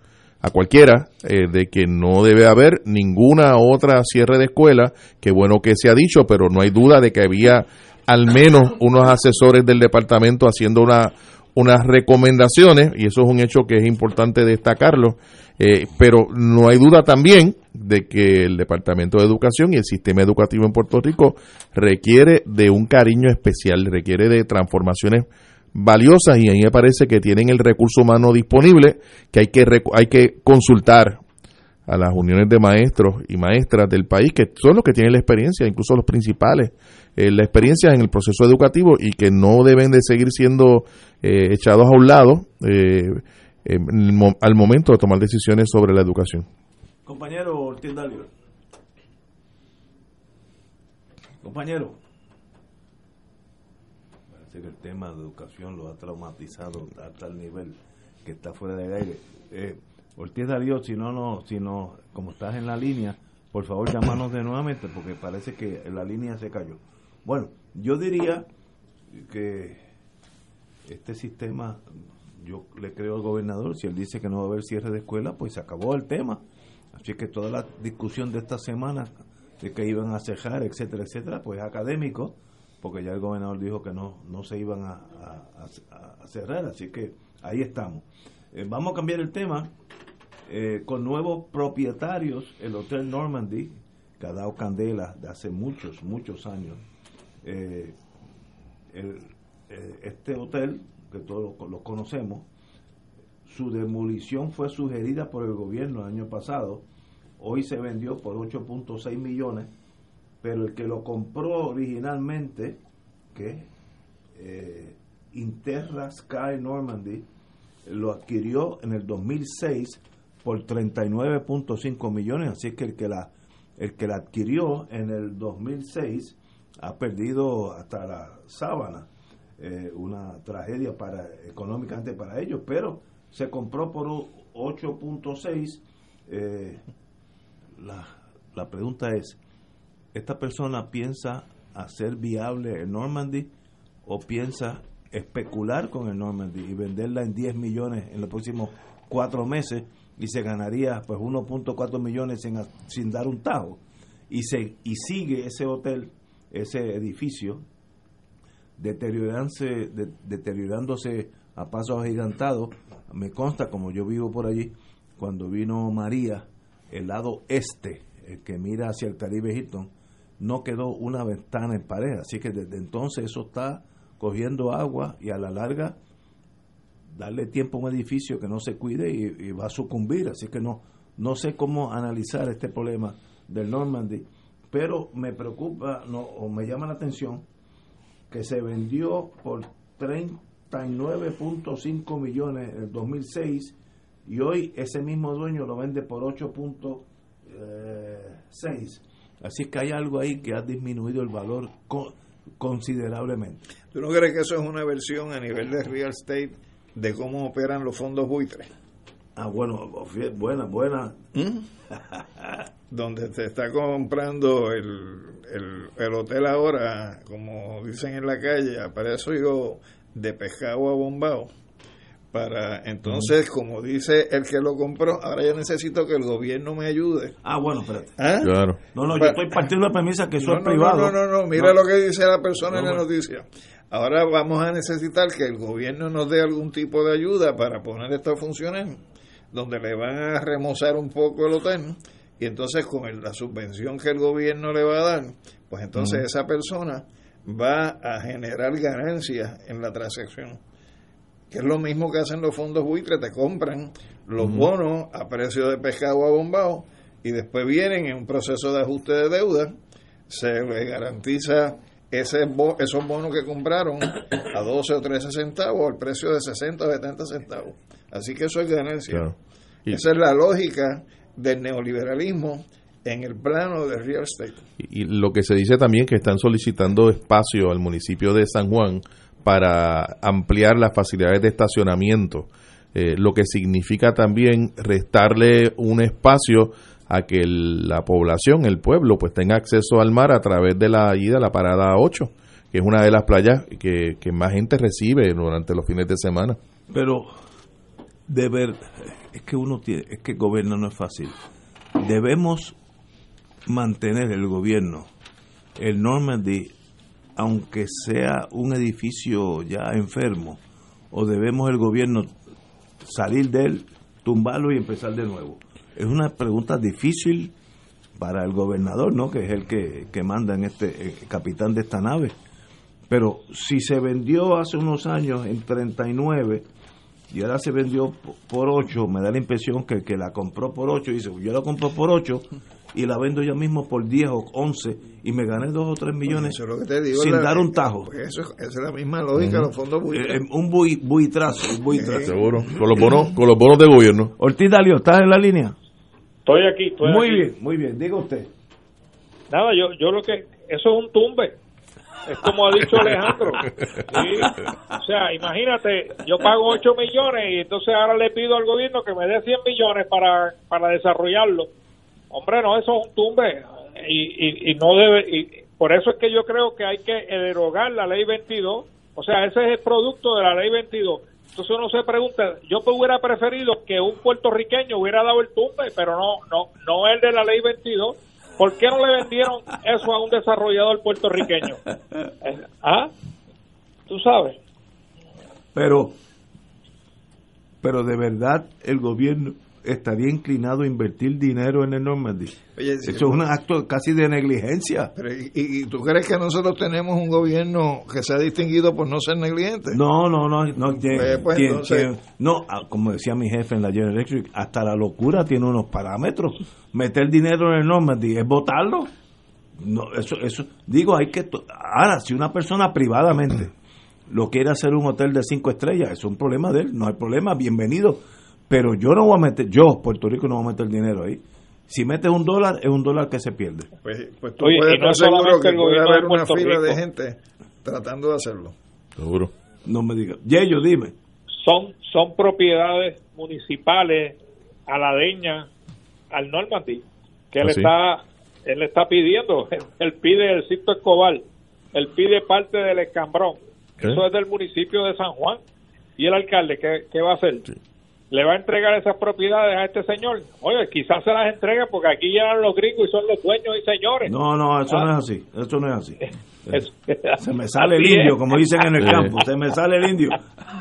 S5: a cualquiera, eh, de que no debe haber ninguna otra cierre de escuela, que bueno que se ha dicho, pero no hay duda de que había al menos unos asesores del departamento haciendo una, unas recomendaciones, y eso es un hecho que es importante destacarlo, eh, pero no hay duda también de que el Departamento de Educación y el sistema educativo en Puerto Rico requiere de un cariño especial, requiere de transformaciones valiosas y ahí me parece que tienen el recurso humano disponible que hay que hay que consultar a las uniones de maestros y maestras del país que son los que tienen la experiencia, incluso los principales, eh, la experiencia en el proceso educativo y que no deben de seguir siendo eh, echados a un lado eh, al momento de tomar decisiones sobre la educación.
S1: Compañero Ortiz Dalio. Compañero. Parece que el tema de educación lo ha traumatizado a tal nivel que está fuera de aire. Ortiz Darío, si no, no, si no, como estás en la línea, por favor llámanos de nuevamente porque parece que la línea se cayó. Bueno, yo diría que este sistema, yo le creo al gobernador, si él dice que no va a haber cierre de escuela, pues se acabó el tema. Así que toda la discusión de esta semana de que iban a cejar, etcétera, etcétera, pues académico, porque ya el gobernador dijo que no, no se iban a cerrar, así que ahí estamos. Eh, vamos a cambiar el tema eh, con nuevos propietarios, el Hotel Normandy, que ha dado candela de hace muchos, muchos años. Eh, eh, este hotel, que todos lo, lo, conocemos, su demolición fue sugerida por el gobierno el año pasado, hoy se vendió por 8.6 millones, pero el que lo compró originalmente, que eh, Interra Sky Normandy, lo adquirió en el 2006 por 39.5 millones, así que el que la el que la adquirió en el 2006 ha perdido hasta la sábana, eh, una tragedia para económicamente para ellos, pero se compró por 8.6. Eh, la, la pregunta es, ¿esta persona piensa hacer viable el Normandy o piensa especular con el Normandy y venderla en 10 millones en los próximos cuatro meses y se ganaría pues 1.4 millones sin, sin dar un tajo. Y, se, y sigue ese hotel, ese edificio, deteriorándose, de- deteriorándose a pasos agigantados. Me consta, como yo vivo por allí, cuando vino María, el lado este, el que mira hacia el Caribe Hilton, no quedó una ventana en pared. Así que desde entonces eso está cogiendo agua y a la larga darle tiempo a un edificio que no se cuide y, va a sucumbir. Así que no, no sé cómo analizar este problema del Normandy, pero me preocupa no, o me llama la atención que se vendió por 39.5 millones en el 2006 y hoy ese mismo dueño lo vende por 8.6. Así que hay algo ahí que ha disminuido el valor co- considerablemente.
S4: ¿Tú no crees que eso es una versión a nivel de real estate de cómo operan los fondos buitres?
S1: Ah, bueno, buena, buena. *laughs*
S4: Donde te está comprando el, el, el hotel ahora, como dicen en la calle, a precio yo de pescado a bombao. Para entonces, como dice el que lo compró, ahora yo necesito que el gobierno me ayude.
S1: Ah, bueno, espérate.
S4: ¿Ah?
S5: Claro.
S1: No, no, yo estoy partiendo de la premisa que eso
S4: no,
S1: es
S4: no,
S1: privado.
S4: No, no, no, mira
S1: No.
S4: lo que dice la persona en la
S1: no.
S4: noticia. Ahora vamos a necesitar que el gobierno nos dé algún tipo de ayuda para poner esto a funcionar, donde le van a remozar un poco el hotel y entonces con el- la subvención que el gobierno le va a dar, pues entonces esa persona va a generar ganancias en la transacción. Que es lo mismo que hacen los fondos buitres, te compran los bonos a precio de pescado a bombao y después vienen en un proceso de ajuste de deuda, se le garantiza ese bo- esos bonos que compraron a 12 o 13 centavos al precio de 60 o 70 centavos. Así que eso es ganancia.
S5: Claro. Y-
S4: Esa es la lógica del neoliberalismo en el plano de real estate.
S5: Y, y lo que se dice también que están solicitando espacio al municipio de San Juan para ampliar las facilidades de estacionamiento, eh, lo que significa también restarle un espacio a que el- la población, el pueblo, pues tenga acceso al mar a través de la ida la parada 8, que es una de las playas que, más gente recibe durante los fines de semana.
S1: Pero de ver, es que uno tiene, es que gobernar no es fácil. Debemos mantener el gobierno, el Normandy, aunque sea un edificio ya enfermo, o debemos el gobierno salir de él, tumbarlo y empezar de nuevo. Es una pregunta difícil para el gobernador, ¿no? Que es el que, que manda en este, el capitán de esta nave. Pero si se vendió hace unos años en 39 y ahora se vendió po- por 8, me da la impresión que el que la compró por 8 dice, yo la compro por 8 y la vendo yo mismo por 10 o 11 y me gané 2 o 3 millones
S4: Eso es lo que te digo,
S1: sin
S4: la-
S1: dar un tajo.
S4: Pues eso, es- esa es la misma lógica de los fondos buitres.
S1: Eh, eh, un bui, buitrazo, un buitrazo.
S5: Seguro. Con los bonos, con los bonos de gobierno.
S1: Ortiz Dalio, ¿estás en la línea?
S2: Estoy aquí, estoy
S1: muy
S2: aquí.
S1: bien, muy bien, diga usted.
S2: Nada, yo, yo lo que. Eso es un tumbe. Es como ha dicho Alejandro. Sí. O sea, imagínate, yo pago 8 millones y entonces ahora le pido al gobierno que me dé 100 millones para, para desarrollarlo. Hombre, no, eso es un tumbe. Y, y, y no debe. Y por eso es que yo creo que hay que derogar la ley 22. O sea, ese es el producto de la ley 22. Entonces uno se pregunta, yo hubiera preferido que un puertorriqueño hubiera dado el tumbe, pero no, no, no el de la ley 22. ¿Por qué no le vendieron eso a un desarrollador puertorriqueño? *laughs* ¿Ah? Tú sabes.
S1: Pero, pero de verdad el gobierno estaría inclinado a invertir dinero en el Normandy.
S4: Oye, sí,
S1: Eso es un acto casi de negligencia.
S4: Pero, ¿y, y tú crees que nosotros tenemos un gobierno que se ha distinguido por no ser negligente?
S1: No, no, no, no,
S4: Pues, pues, entonces-
S1: no, ah, como decía mi jefe en la General Electric, hasta la locura tiene unos parámetros. Meter dinero en el Normandy es votarlo. No, eso, eso, digo, hay que, ahora, si una persona privadamente lo quiere hacer un hotel de cinco estrellas, es un problema de él, no hay problema, bienvenido. Pero yo no voy a meter, yo, Puerto Rico, no voy a meter dinero ahí. Si metes un dólar, es un dólar que se pierde.
S4: Pues, pues tú
S2: Oye,
S4: puedes
S2: y no
S4: estar
S2: es
S4: seguro
S2: solamente
S4: que
S2: el
S4: puede
S2: gobierno
S4: haber una
S2: Puerto
S4: fila de gente tratando de hacerlo.
S5: Seguro.
S1: No me digas. Yello, dime.
S2: Son, son propiedades municipales aladeñas al Normandy, que él
S5: Ah, sí.
S2: está él está pidiendo, *laughs* él pide el Cito Escobar, él pide parte del escambrón,
S5: ¿Qué?
S2: eso es del municipio de San Juan, y el alcalde, ¿qué, qué va a hacer? Le va a entregar esas propiedades a este señor. Oye, quizás se las entregue porque aquí llegan los gringos y son los dueños y señores.
S1: No, no, eso
S2: Ah.
S1: no es así. Eso no es así. *laughs* Se me sale el indio, como dicen en el campo. Se me sale el indio.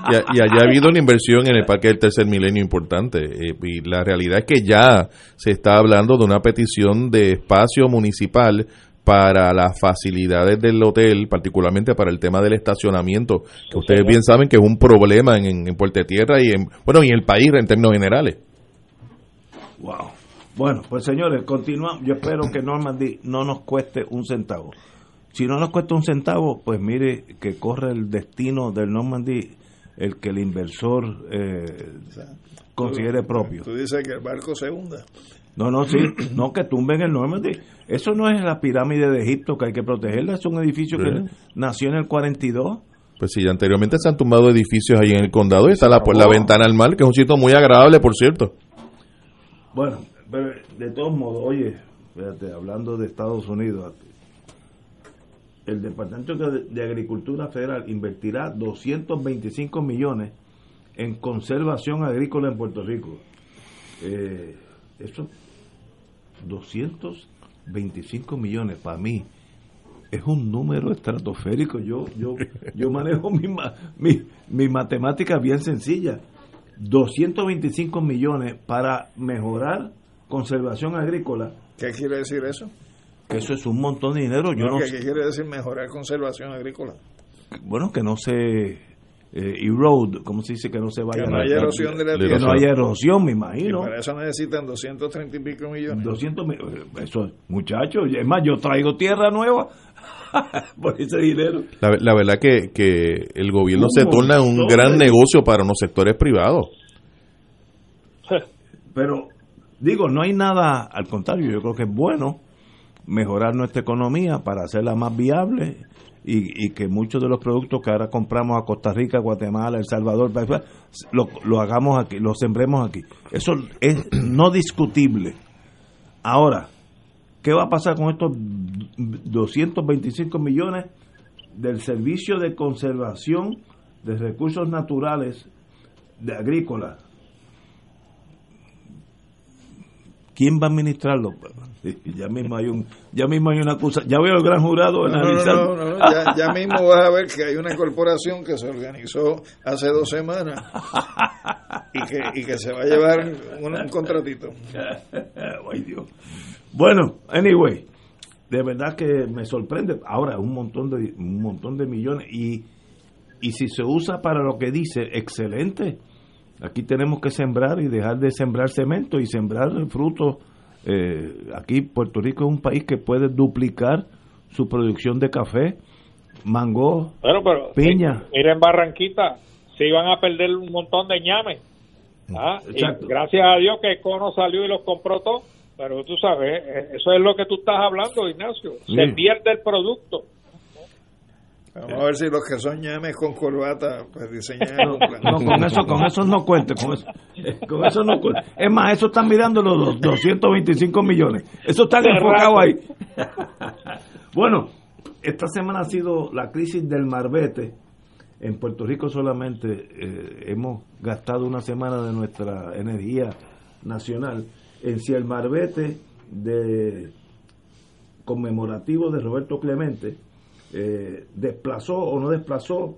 S5: Y, y allá ha habido una inversión en el parque del tercer milenio importante. eh, y la realidad es que ya se está hablando de una petición de espacio municipal para las facilidades del hotel, particularmente para el tema del estacionamiento, que ustedes bien saben que es un problema en, en Puerto Tierra y en, bueno, y en el país en términos generales.
S1: Wow. Bueno, pues señores, continuamos. Yo espero que Normandy no nos cueste un centavo. Si no nos cuesta un centavo, pues mire que corre el destino del Normandy el que el inversor eh, considere propio.
S4: Tú dices que el barco se hunda.
S1: No, no, sí, no que tumben el Normandy. Eso no es la pirámide de Egipto que hay que protegerla, es un edificio que nació en el 42.
S5: Pues sí, anteriormente se han tumbado edificios ahí en el condado y está la, pues, la
S1: acabó.
S5: ventana al mar, que es un sitio muy agradable, por cierto.
S1: Bueno, pero de todos modos, oye, fíjate, hablando de Estados Unidos, el Departamento de, Agricultura Federal invertirá 225 millones en conservación agrícola en Puerto Rico. Eh, eso, 225 millones para mí es un número estratosférico. Yo, yo, yo manejo mi, ma- mi, mi matemática bien sencilla. 225 millones para mejorar conservación agrícola,
S4: ¿Qué quiere decir eso?
S1: que eso es un montón de dinero. Yo
S4: No,
S1: no
S4: ¿qué,
S1: sé-
S4: qué quiere decir mejorar conservación agrícola?
S1: bueno, que no se eh, erode, ¿cómo se dice? Que no se vaya
S4: Que no
S1: a-
S4: haya erosión de la
S1: Que no haya erosión, me
S4: Y
S1: imagino.
S4: para eso necesitan 230 y pico millones.
S1: 200 mil, eso, muchachos, es más, yo traigo tierra nueva *laughs* por ese dinero.
S5: La, la verdad que, que el gobierno se torna un gran
S1: de-
S5: negocio para los sectores privados. *laughs*
S1: Pero digo, no hay nada, al contrario, yo creo que es bueno mejorar nuestra economía para hacerla más viable y, y que muchos de los productos que ahora compramos a Costa Rica, Guatemala, El Salvador, lo, lo hagamos aquí, lo sembremos aquí. Eso es *clears throat* no discutible. Ahora, ¿qué va a pasar con estos 225 millones del servicio de conservación de recursos naturales de agrícola? ¿Quién va a administrarlo? *laughs* Ya mismo hay un, ya mismo hay una acusa, ya veo el gran jurado analizando.
S4: no, no, no, Ya, ya mismo vas a ver que hay una corporación que se organizó hace dos semanas y que, y que se va a llevar un, un contratito. *laughs*
S1: Ay, Dios. Bueno, anyway, de verdad que me sorprende. Ahora, un montón de, un montón de millones. Y, y si se usa para lo que dice, excelente. Aquí tenemos que sembrar y dejar de sembrar cemento y sembrar frutos. Eh, aquí Puerto Rico es un país que puede duplicar su producción de café, mango,
S2: Bueno, pero
S1: piña.
S2: mira en Barranquita, se iban a perder un montón de ñames. Ah, y gracias a Dios que Cono salió y los compró todos. Pero tú sabes, eh, eso es lo que tú estás hablando, Ignacio. Se pierde el producto.
S4: Vamos a ver si los que son ñames con corbata, pues diseñaron un plan.
S1: No, con eso, con eso no cuente, con eso, *laughs* con eso no cuente. Es más, eso están mirando los dos- 225 millones. Eso está
S2: Qué
S1: enfocado ahí. bueno, esta semana ha sido la crisis del marbete. En Puerto Rico solamente eh, hemos gastado una semana de nuestra energía nacional en si el marbete de conmemorativo de Roberto Clemente eh, desplazó o no desplazó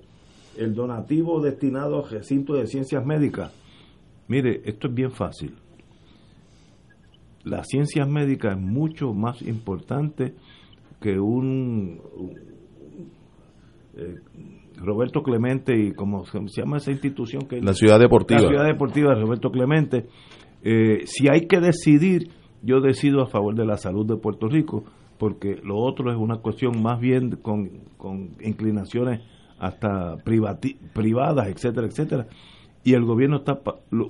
S1: el donativo destinado al recinto de ciencias médicas. Mire, esto es bien fácil. Las ciencias médicas es mucho más importante que un, un- eh, Roberto Clemente y como se llama esa institución que
S5: La Ciudad Deportiva.
S1: la ciudad deportiva de Roberto Clemente Eh, si hay que decidir yo decido a favor de la salud de Puerto Rico porque lo otro es una cuestión más bien con, con inclinaciones hasta privati- privadas etcétera etcétera y el gobierno está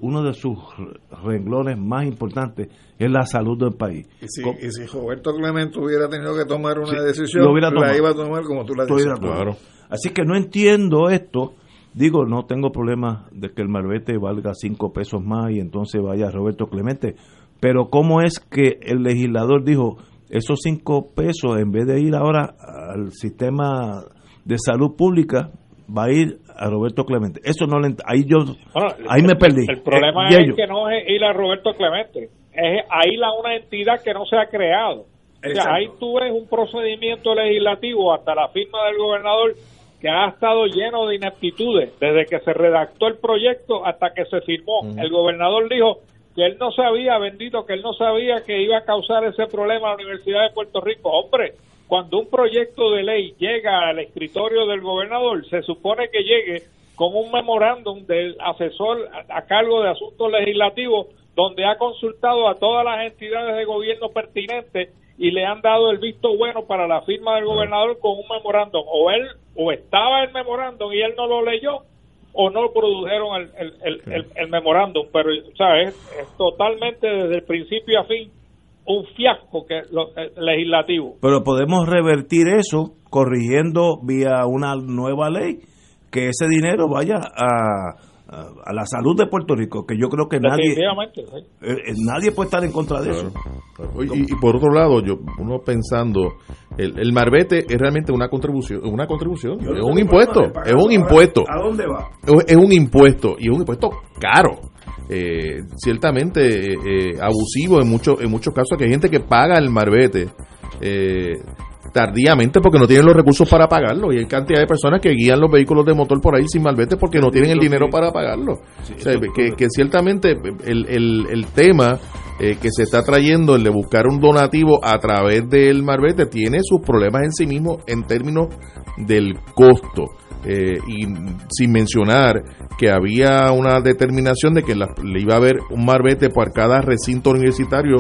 S1: uno de sus re- renglones más importantes es la salud del país
S4: Y si, y si Roberto Clemente hubiera tenido que tomar una
S1: Sí,
S4: decisión,
S1: lo hubiera
S4: la
S1: tomado.
S4: iba a tomar como tú la
S1: Estoy
S4: dices.
S1: de acuerdo. Así que no entiendo esto. Digo, no tengo problema de que el marbete valga cinco pesos más y entonces vaya Roberto Clemente. Pero ¿cómo es que el legislador dijo, esos cinco pesos, en vez de ir ahora al sistema de salud pública, va a ir a Roberto Clemente. Eso no le, ahí yo,
S2: Bueno,
S1: ahí me perdí.
S2: El problema
S1: Eh,
S2: es que no es ir a Roberto Clemente, es ahí la una entidad que no se ha creado. O sea, ahí tú ves un procedimiento legislativo hasta la firma del gobernador que ha estado lleno de ineptitudes desde que se redactó el proyecto hasta que se firmó. El gobernador dijo que él no sabía, bendito, que él no sabía que iba a causar ese problema a la Universidad de Puerto Rico. Hombre, cuando un proyecto de ley llega al escritorio del gobernador, se supone que llegue con un memorándum del asesor a cargo de asuntos legislativos donde ha consultado a todas las entidades de gobierno pertinentes y le han dado el visto bueno para la firma del gobernador con un memorándum. O él, o estaba el memorándum y él no lo leyó, o no produjeron el, el, el, el- el memorándum. Pero, ¿sabes? Es totalmente desde el principio a fin un fiasco que lo, eh, legislativo.
S1: Pero podemos revertir eso corrigiendo vía una nueva ley que ese dinero vaya a, a, a la salud de Puerto Rico, que yo creo que nadie
S2: sí.
S1: eh, eh, nadie puede estar en contra de eso.
S5: Y, y por otro lado, yo uno pensando, el, el marbete es realmente una contribución, una contribución,
S1: Yo
S5: es un impuesto, es un impuesto.
S1: ¿A dónde va?
S5: Es es un impuesto y es un impuesto caro. Eh, ciertamente eh, eh, abusivo en muchos en muchos casos que hay gente que paga el marbete eh, tardíamente porque no tienen los recursos para pagarlo. Y hay cantidad de personas que guían los vehículos de motor por ahí sin marbete porque no tienen el dinero para pagarlo. O sea, que, que ciertamente el, el, el tema eh, que se está trayendo el de buscar un donativo a través del marbete tiene sus problemas en sí mismo en términos del costo. Eh, y sin mencionar que había una determinación de que la- le iba a haber un marbete por cada recinto universitario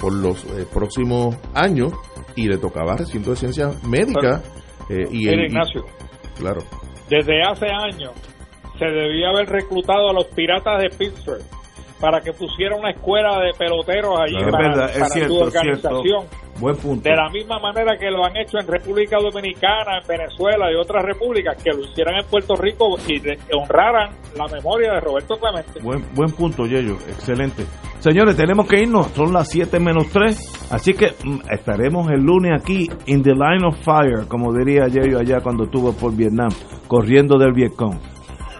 S5: por los eh, próximos años y le tocaba recinto de ciencias médicas eh, y
S2: Mira,
S5: el- y-
S2: Ignacio.
S5: claro.
S2: Desde hace años se debía haber reclutado a los piratas de Pittsburgh para que pusiera una escuela de peloteros allí
S1: Es
S2: para,
S1: verdad,
S2: para
S1: cierto,
S2: organización.
S1: Buen punto.
S2: De la misma manera que lo han hecho en República Dominicana, en Venezuela y otras repúblicas, que lo hicieran en Puerto Rico y de- honraran la memoria de Roberto Clemente.
S1: Buen, buen punto, Yello. Excelente. Señores, tenemos que irnos. Son las 7 menos 3. Así que mm, estaremos el lunes aquí, in the line of fire, como diría Yello allá cuando estuvo por Vietnam, corriendo del Vietcong.